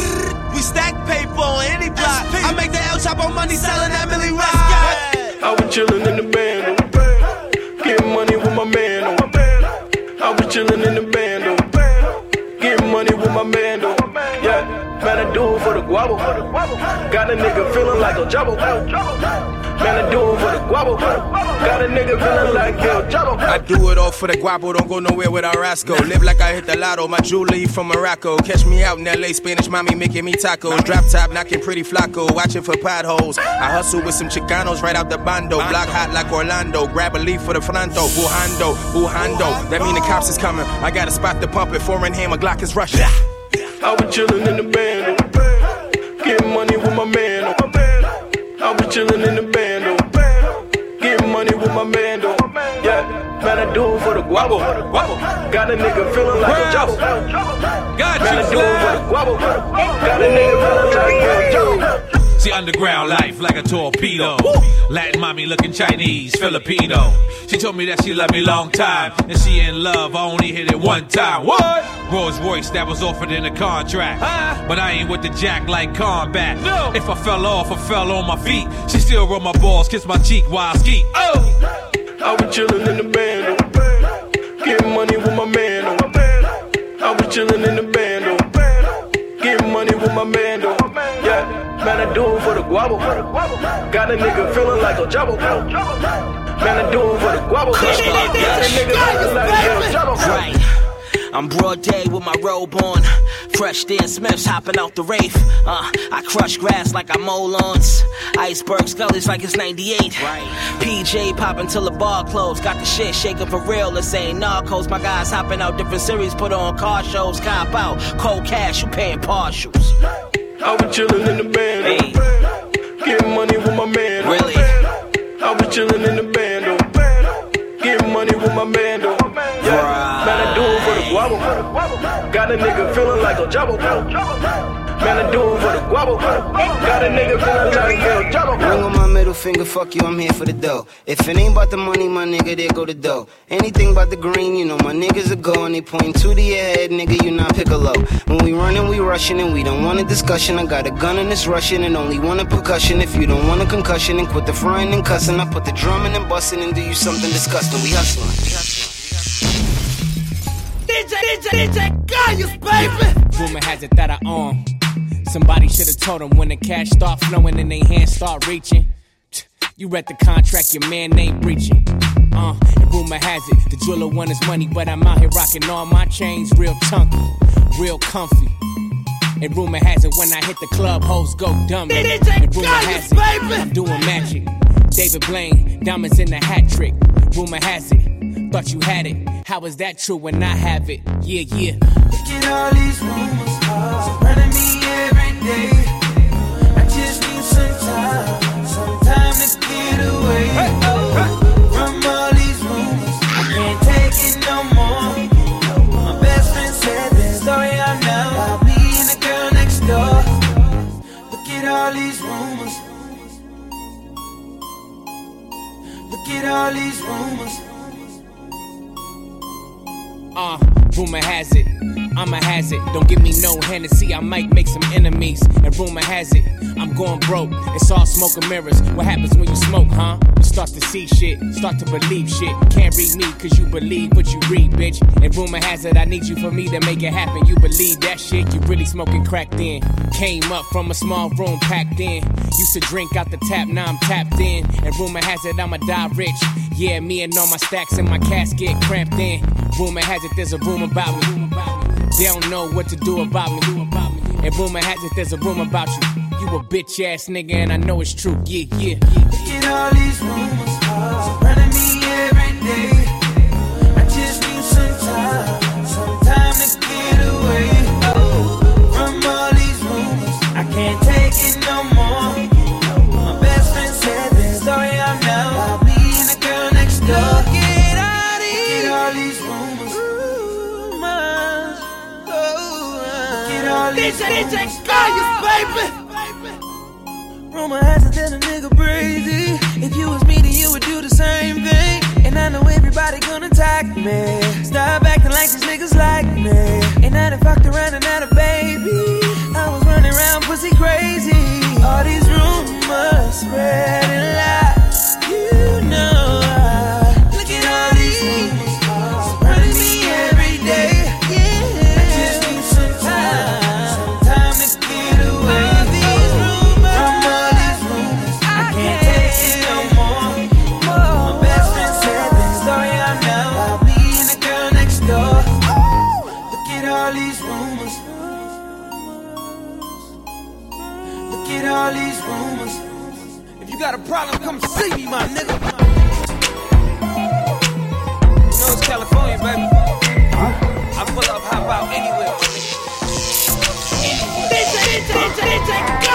Speaker 2: We stack paper on any block. I make the El Chapo money selling that Millie Rock.
Speaker 23: I was chillin' in the band, oh. getting money with my man. Oh. I was chillin' in the band, oh. getting money with my man. Oh. Man, I do it for the guapo. Got a nigga feeling like a jabbo. Man, I do it for the guapo. Got a nigga feeling like El Jabbo.
Speaker 30: I do it all for the guapo, don't go nowhere without Rasco. Live like I hit the lotto, my jewelry from Morocco. Catch me out in LA, Spanish mommy making me tacos. Drop top, knocking pretty flaco, watching for potholes. I hustle with some Chicanos right out the bando. Block hot like Orlando, grab a leaf for the Franto. Bujando, bujando, that mean the cops is coming. I got a spot to pump it, foreign my Glock is rushing.
Speaker 23: I was chillin' in the band, oh. getting money with my man. Oh. I was chillin' in the band, oh. getting money with my man. Oh. Yeah, Man, I do it for the guapo. Got a nigga feeling like a jabba.
Speaker 33: Got
Speaker 23: Man, I do it for the guapo. Got a nigga feeling like a jabba.
Speaker 33: See underground life like a torpedo. Latin mommy looking Chinese, Filipino. She told me that she loved me long time. And she in love, I only hit it one time. What? Rolls Royce that was offered in a contract. Huh? But I ain't with the jack like combat. No. If I fell off, I fell on my feet. She still roll my balls, kiss my cheek while I ski. Oh!
Speaker 23: I was chillin' in the band, oh. Getting money with my man, oh. I was chillin' in the band, oh. Getting money with my man, oh. Man, I do it for the guapo. Got a nigga feeling like a jabba. Man, I do it for the guapo. Got a nigga feeling like a jabba.
Speaker 5: Right. I'm broad day with my robe on. Fresh Dan Smiths hopping out the Wraith. Uh, I crush grass like I mow lawns. Iceberg scullies like it's 98. PJ popping till the bar closed. Got the shit shaking for real. This ain't narcos. My guys hopping out different series. Put on car shows. Cop out. Cold cash. You paying partials.
Speaker 23: I was chillin' in the band, oh. Getting money with my man, oh.
Speaker 5: Really?
Speaker 23: I was chillin' in the band, oh. Getting money with my man, oh. Yeah, man, I do it for the guapo. Got a nigga feeling like a jabba. Man, I do it for the guapo. Got a nigga feeling like a jabba.
Speaker 34: Ring on my middle finger, fuck you, I'm here for the dough. If it ain't about the money, my nigga, there go the dough. Anything about the green, you know my niggas are go and they point two to your head, nigga, you not piccolo. When we running, we rushing and we don't want a discussion. I got a gun and it's rushing and only want a percussion. If you don't want a concussion and quit the frying and cussing, I put the drumming and busting and do you something disgusting. We hustling.
Speaker 9: DJ, DJ, DJ, Kayus, baby.
Speaker 19: Rumor has it that I own. Somebody should have told them when the cash start flowing and they hands start reaching. You read the contract, your man ain't breaching. Uh, and rumor has it, the jeweler want his money, but I'm out here rocking all my chains real chunky, real comfy. And rumor has it, when I hit the club, hoes go dumb. And rumor has it, I'm doing magic. David Blaine, diamonds in the hat trick. Rumor has it, thought you had it. How is that true when I have it? Yeah, yeah.
Speaker 4: Look at all these rumors surrounding me every day. I just need
Speaker 19: going broke. It's all smoke and mirrors. What happens when you smoke, huh? You start to see shit, start to believe shit. Can't read me cause you believe what you read, bitch. And rumor has it, I need you for me to make it happen. You believe that shit, you really smoking crack then. Came up from a small room packed in. Used to drink out the tap, now I'm tapped in. And rumor has it, I'ma die rich. Yeah, me and all my stacks in my casket cramped in. Rumor has it, there's a room about me. They don't know what to do about me. And rumor has it, there's a room about you. You a bitch ass nigga, and I know it's true. Yeah, yeah.
Speaker 4: Get at all these rumors surrounding me every day. I just need some time, some time to get away oh, from all these rumors. I can't take it no more. My best friend said the story I know about me and the girl next door. Look at all these, Look at all these rumors. rumors. Look at all these
Speaker 9: DJ, DJ,
Speaker 4: rumors.
Speaker 9: Kayus, baby.
Speaker 4: Rumor has it that a nigga crazy. If you was me, then you would do the same thing. And I know everybody gonna attack me. Stop acting like these niggas like me. And I done fucked around and had a baby. I was running around pussy crazy. All these rumors spreading lies.
Speaker 9: Problem, come see me, my nigga.
Speaker 19: You know it's California, baby. I pull up, hop out anywhere.
Speaker 9: DJ, DJ, DJ, DJ, Kayus,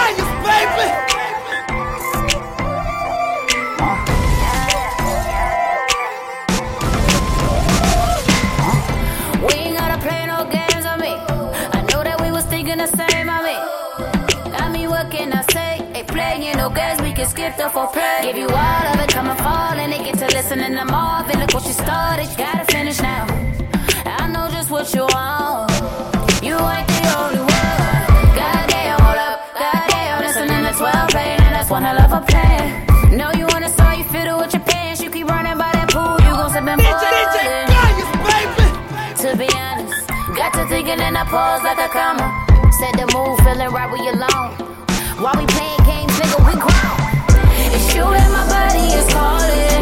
Speaker 35: you skip the foreplay. Give you all of it, come and fall, and they get to listening to Marvin. Look what you started, you gotta finish now. I know just what you want. You ain't the only one. Goddamn, hold up, goddamn, listening to 12 playing, and that's one hell of a plan. Know you wanna start, you fiddle with your pants, you keep running by that pool, you gon' slip and fall. To be honest, got to thinking and I pause like a comma. Set the mood, feeling right we alone. While we playing you and my body is calling.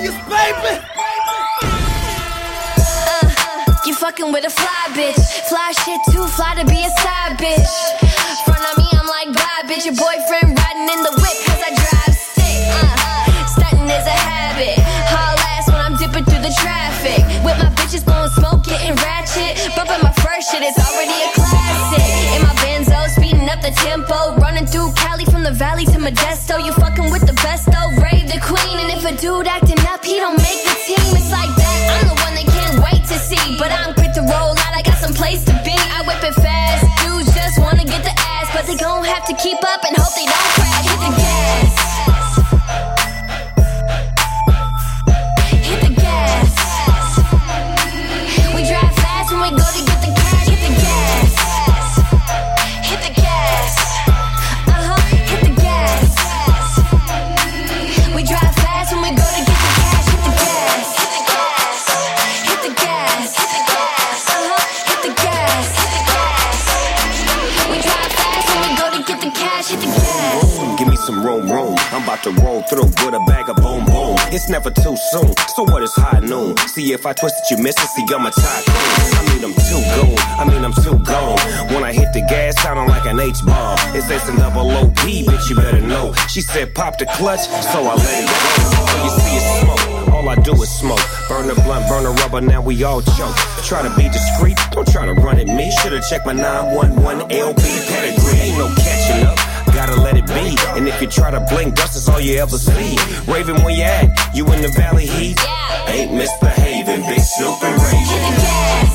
Speaker 27: Kayus, baby.
Speaker 35: You fucking with a fly bitch. Fly shit too fly to be a side bitch. Front of me, I'm like, bye, bitch. Your boyfriend riding in the whip, cause I drive stick. Uh, stunting is a habit. Haul ass when I'm dipping through the traffic. With my bitches blowing smoke, getting ratchet. Bumping my first shit, it's already a classic. Up the tempo. Running through Cali from the valley to Modesto. You fucking with the best though, Rave the queen. And if a dude acting up, he don't make the team. It's like that. I'm the one they can't wait to see. But I'm quick to roll out, I got some place to be. I whip it fast. Dudes just wanna get the ass. But they gon' have to keep up and hope they don't crash.
Speaker 36: Through with a bag of boom, boom. It's never too soon, so what is high noon? See if I twist it, you miss it. See, I'm a tycoon. I mean, I'm too gone. I mean, I'm too gone. When I hit the gas, sounding like an H bomb. It's S and double O P, bitch, you better know. She said pop the clutch, so I let it go. So you see it smoke. All I do is smoke. Burn the blunt, burn the rubber, now we all choke. Try to be discreet, don't try to run at me. Should've checked my 911 LB pedigree. Ain't no catching up. Gotta let it be. And if you try to blink, dust is all you ever see. Raven, where you at? You in the valley heat? Ain't misbehaving, big Snoop and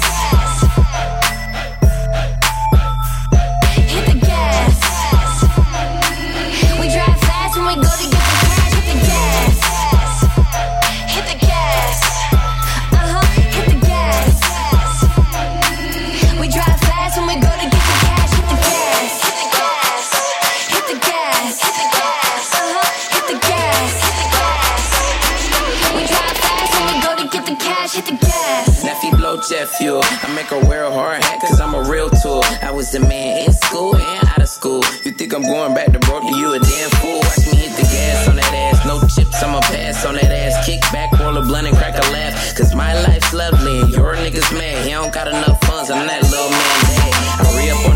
Speaker 5: I make her wear a hard hat cause I'm a real tool. I was the man in school and out of school. You think I'm going back to broke? You a damn fool. Watch me hit the gas on that ass.
Speaker 37: no chips, I'ma pass on that ass. Kick back, roll a blunt and crack a laugh. Cause my life's lovely and your niggas mad. He don't got enough funds, I'm that little man dad. I re up on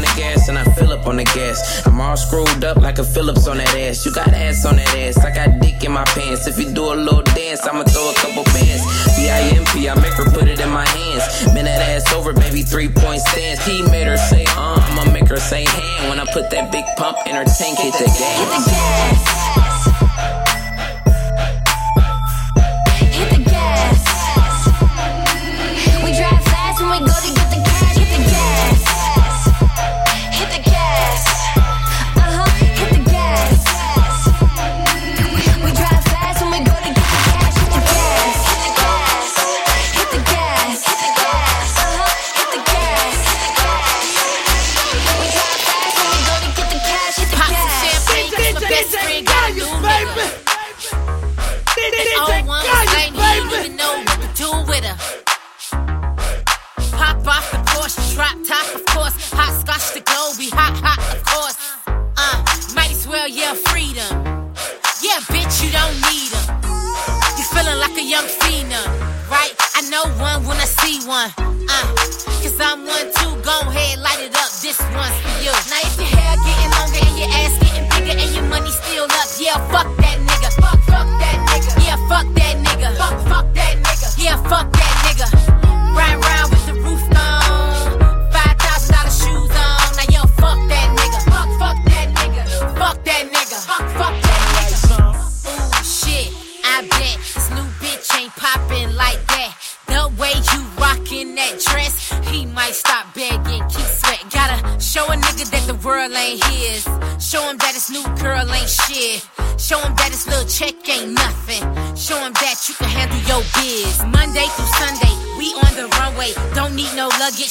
Speaker 37: on the gas. I'm all screwed up like a Phillips on that ass. You got ass on that ass, I got dick in my pants. If you do a little dance, I'ma throw a couple bands. B-I-M-P, I make her put it in my hands. Bend that ass over, baby, three point stance. He made her say, uh, I'ma make her say hand. When I put that big pump in her tank, hit the gas.
Speaker 38: Hit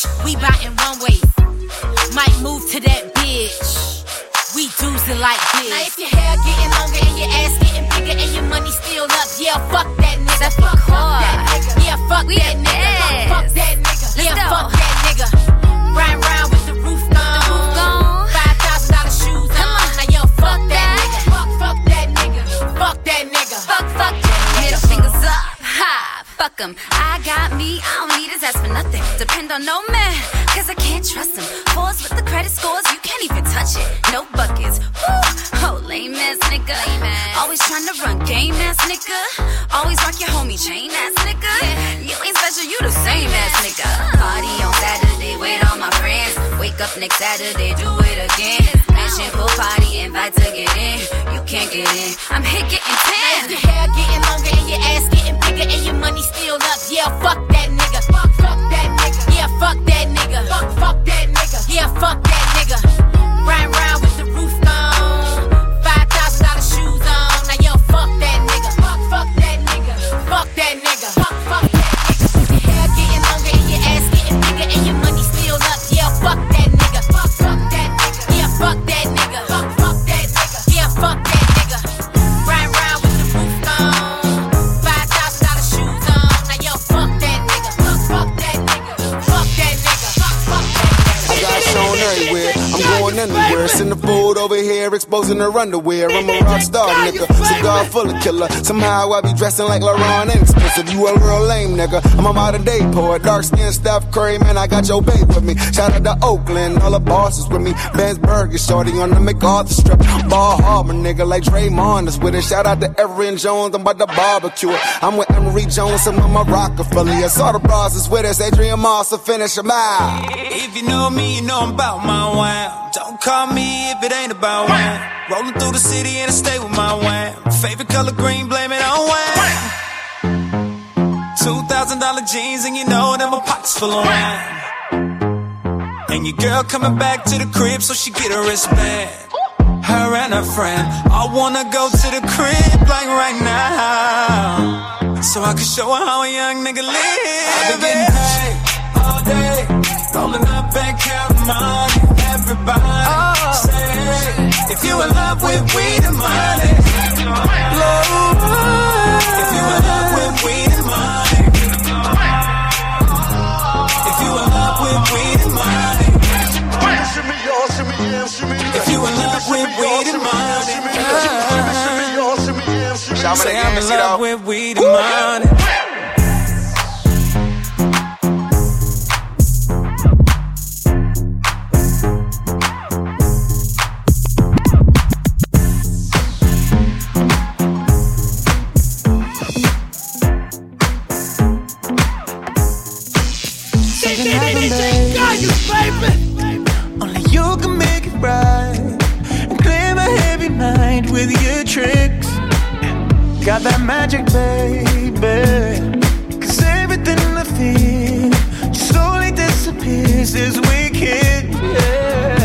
Speaker 9: luggage, we bouttin' ass nigga.
Speaker 39: Always trying to run game ass nigga. Always rock your homie chain ass nigga. You ain't special, you the same ass nigga. Party on Saturday with all my friends. Wake up next Saturday, do it again. Mission pool party, invite to get in. You can't get in, I'm hit getting tan.
Speaker 9: your hair getting longer and your ass getting bigger and your money still up, yeah, fuck that nigga. Fuck, fuck that nigga. Yeah, fuck that nigga. Fuck, fuck that nigga. Yeah, fuck that nigga. Ride round
Speaker 18: I'm anywhere. Send the food over here, exposing her underwear. I'm a rock star, nigga. Cigar full of killer. Somehow I be dressing like LaRon ain't expensive. You a real lame, nigga. I'm a modern day poet. Dark skin Steph Curry, man. I got your babe with me. Shout out to Oakland, all the bosses with me. Ben's Burger, shorty on the MacArthur strip. Ball Harbor, nigga, like Draymond is with it. Shout out to Erin Jones, I'm about to barbecue it. I'm with Emery Jones, and I'm a Rockefeller. I saw the bras is with us. Adrian Moss will finish a mile.
Speaker 19: If you know me, you know I'm about my wine. Call me if it ain't about wine. Rolling through the city and I stay with my wine. Favorite color green, blame it on wine. Two thousand dollar jeans and you know that my pockets full of wine. And your girl coming back to the crib so she get her wristband. Her and her friend, I wanna go to the crib like right now. So I can show her how a young nigga live. I've been getting paid all day, rolling up and counting money. Everybody say, if you in love with weed and money, Lord, if you in love with weed and money, if you in love with weed and money, if you in love with weed and money,
Speaker 4: Say I'm in love with weed and money. Only you can make it right and clear my heavy mind with your tricks. Got that magic, baby. Cause everything I feel just slowly disappears as we kiss. Yeah.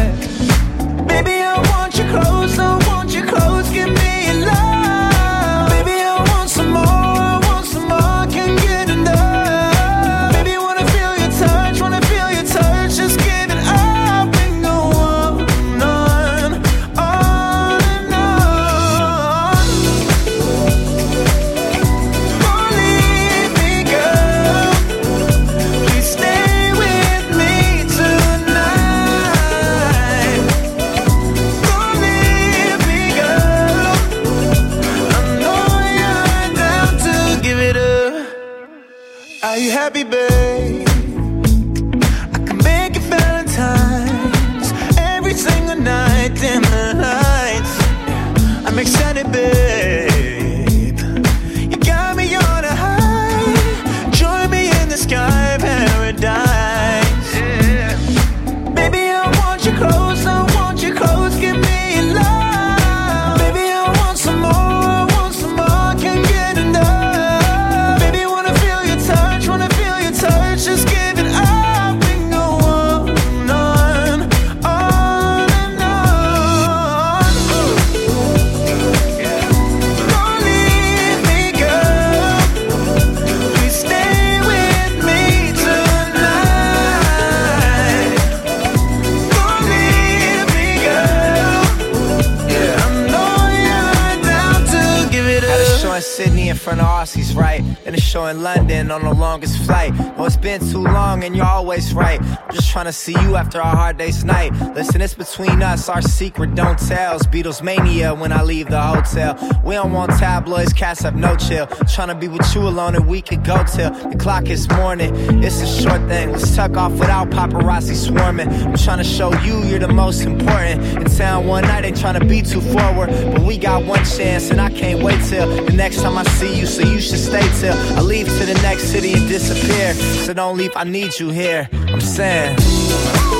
Speaker 4: To
Speaker 40: see you after our hard day's night. Listen, it's between us, our secret don't tell. It's Beatles mania when I leave the hotel. We don't want tabloids, cats have no chill. Trying to be with you alone and we could go till the clock is morning. It's a short thing. Let's tuck off without paparazzi swarming. I'm trying to show you you're the most important. In town one night, ain't trying to be too forward. But we got one chance and I can't wait till the next time I see you. So you should stay till I leave to the next city and disappear. So don't leave, I need you here. I'm saying,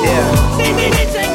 Speaker 40: yeah.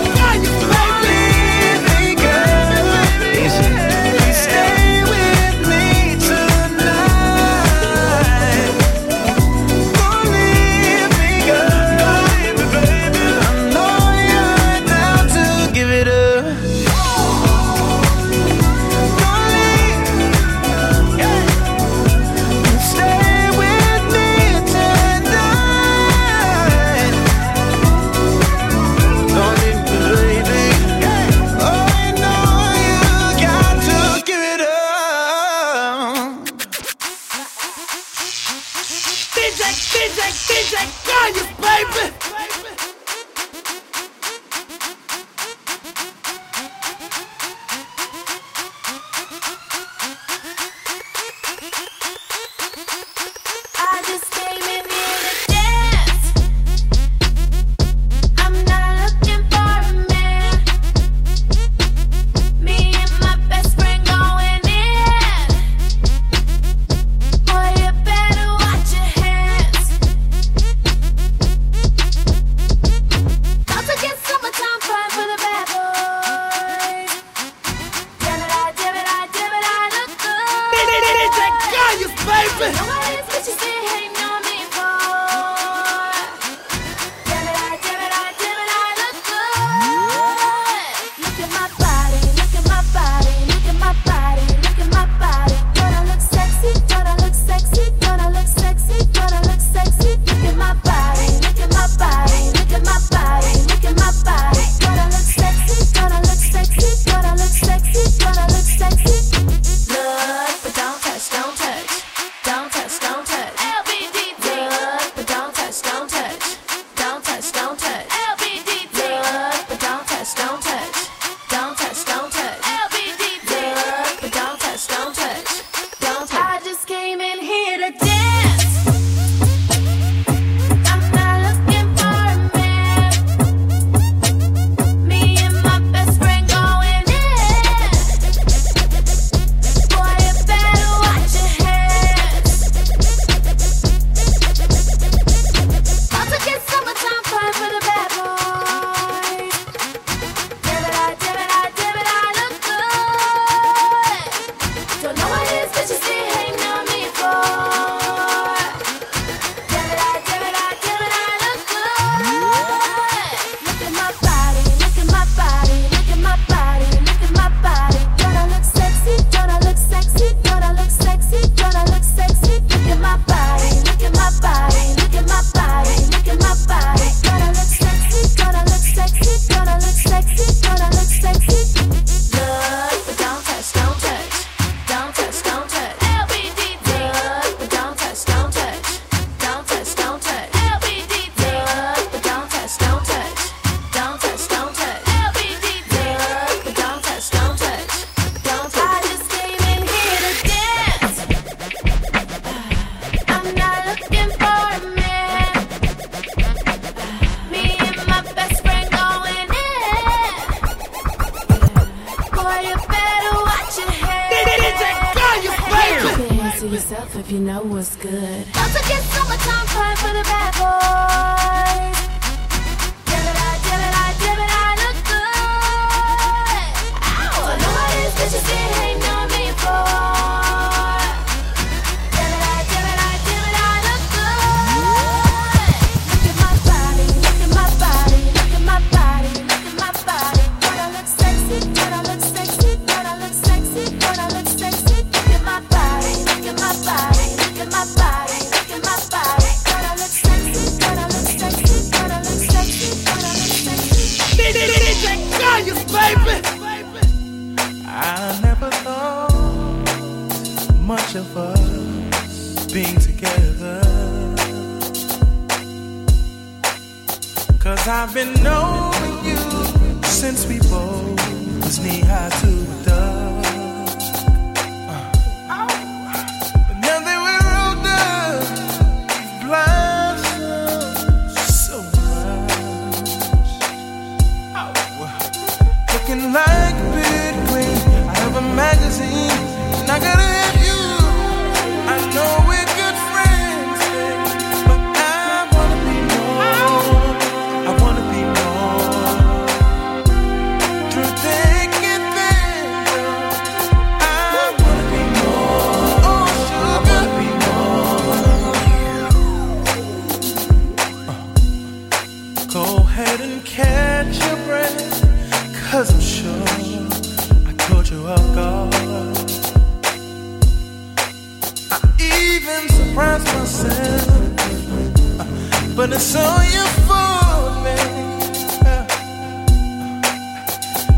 Speaker 4: when I saw you
Speaker 41: for me.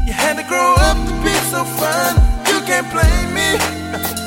Speaker 41: You
Speaker 4: had to grow up to be so fine. You can't blame me.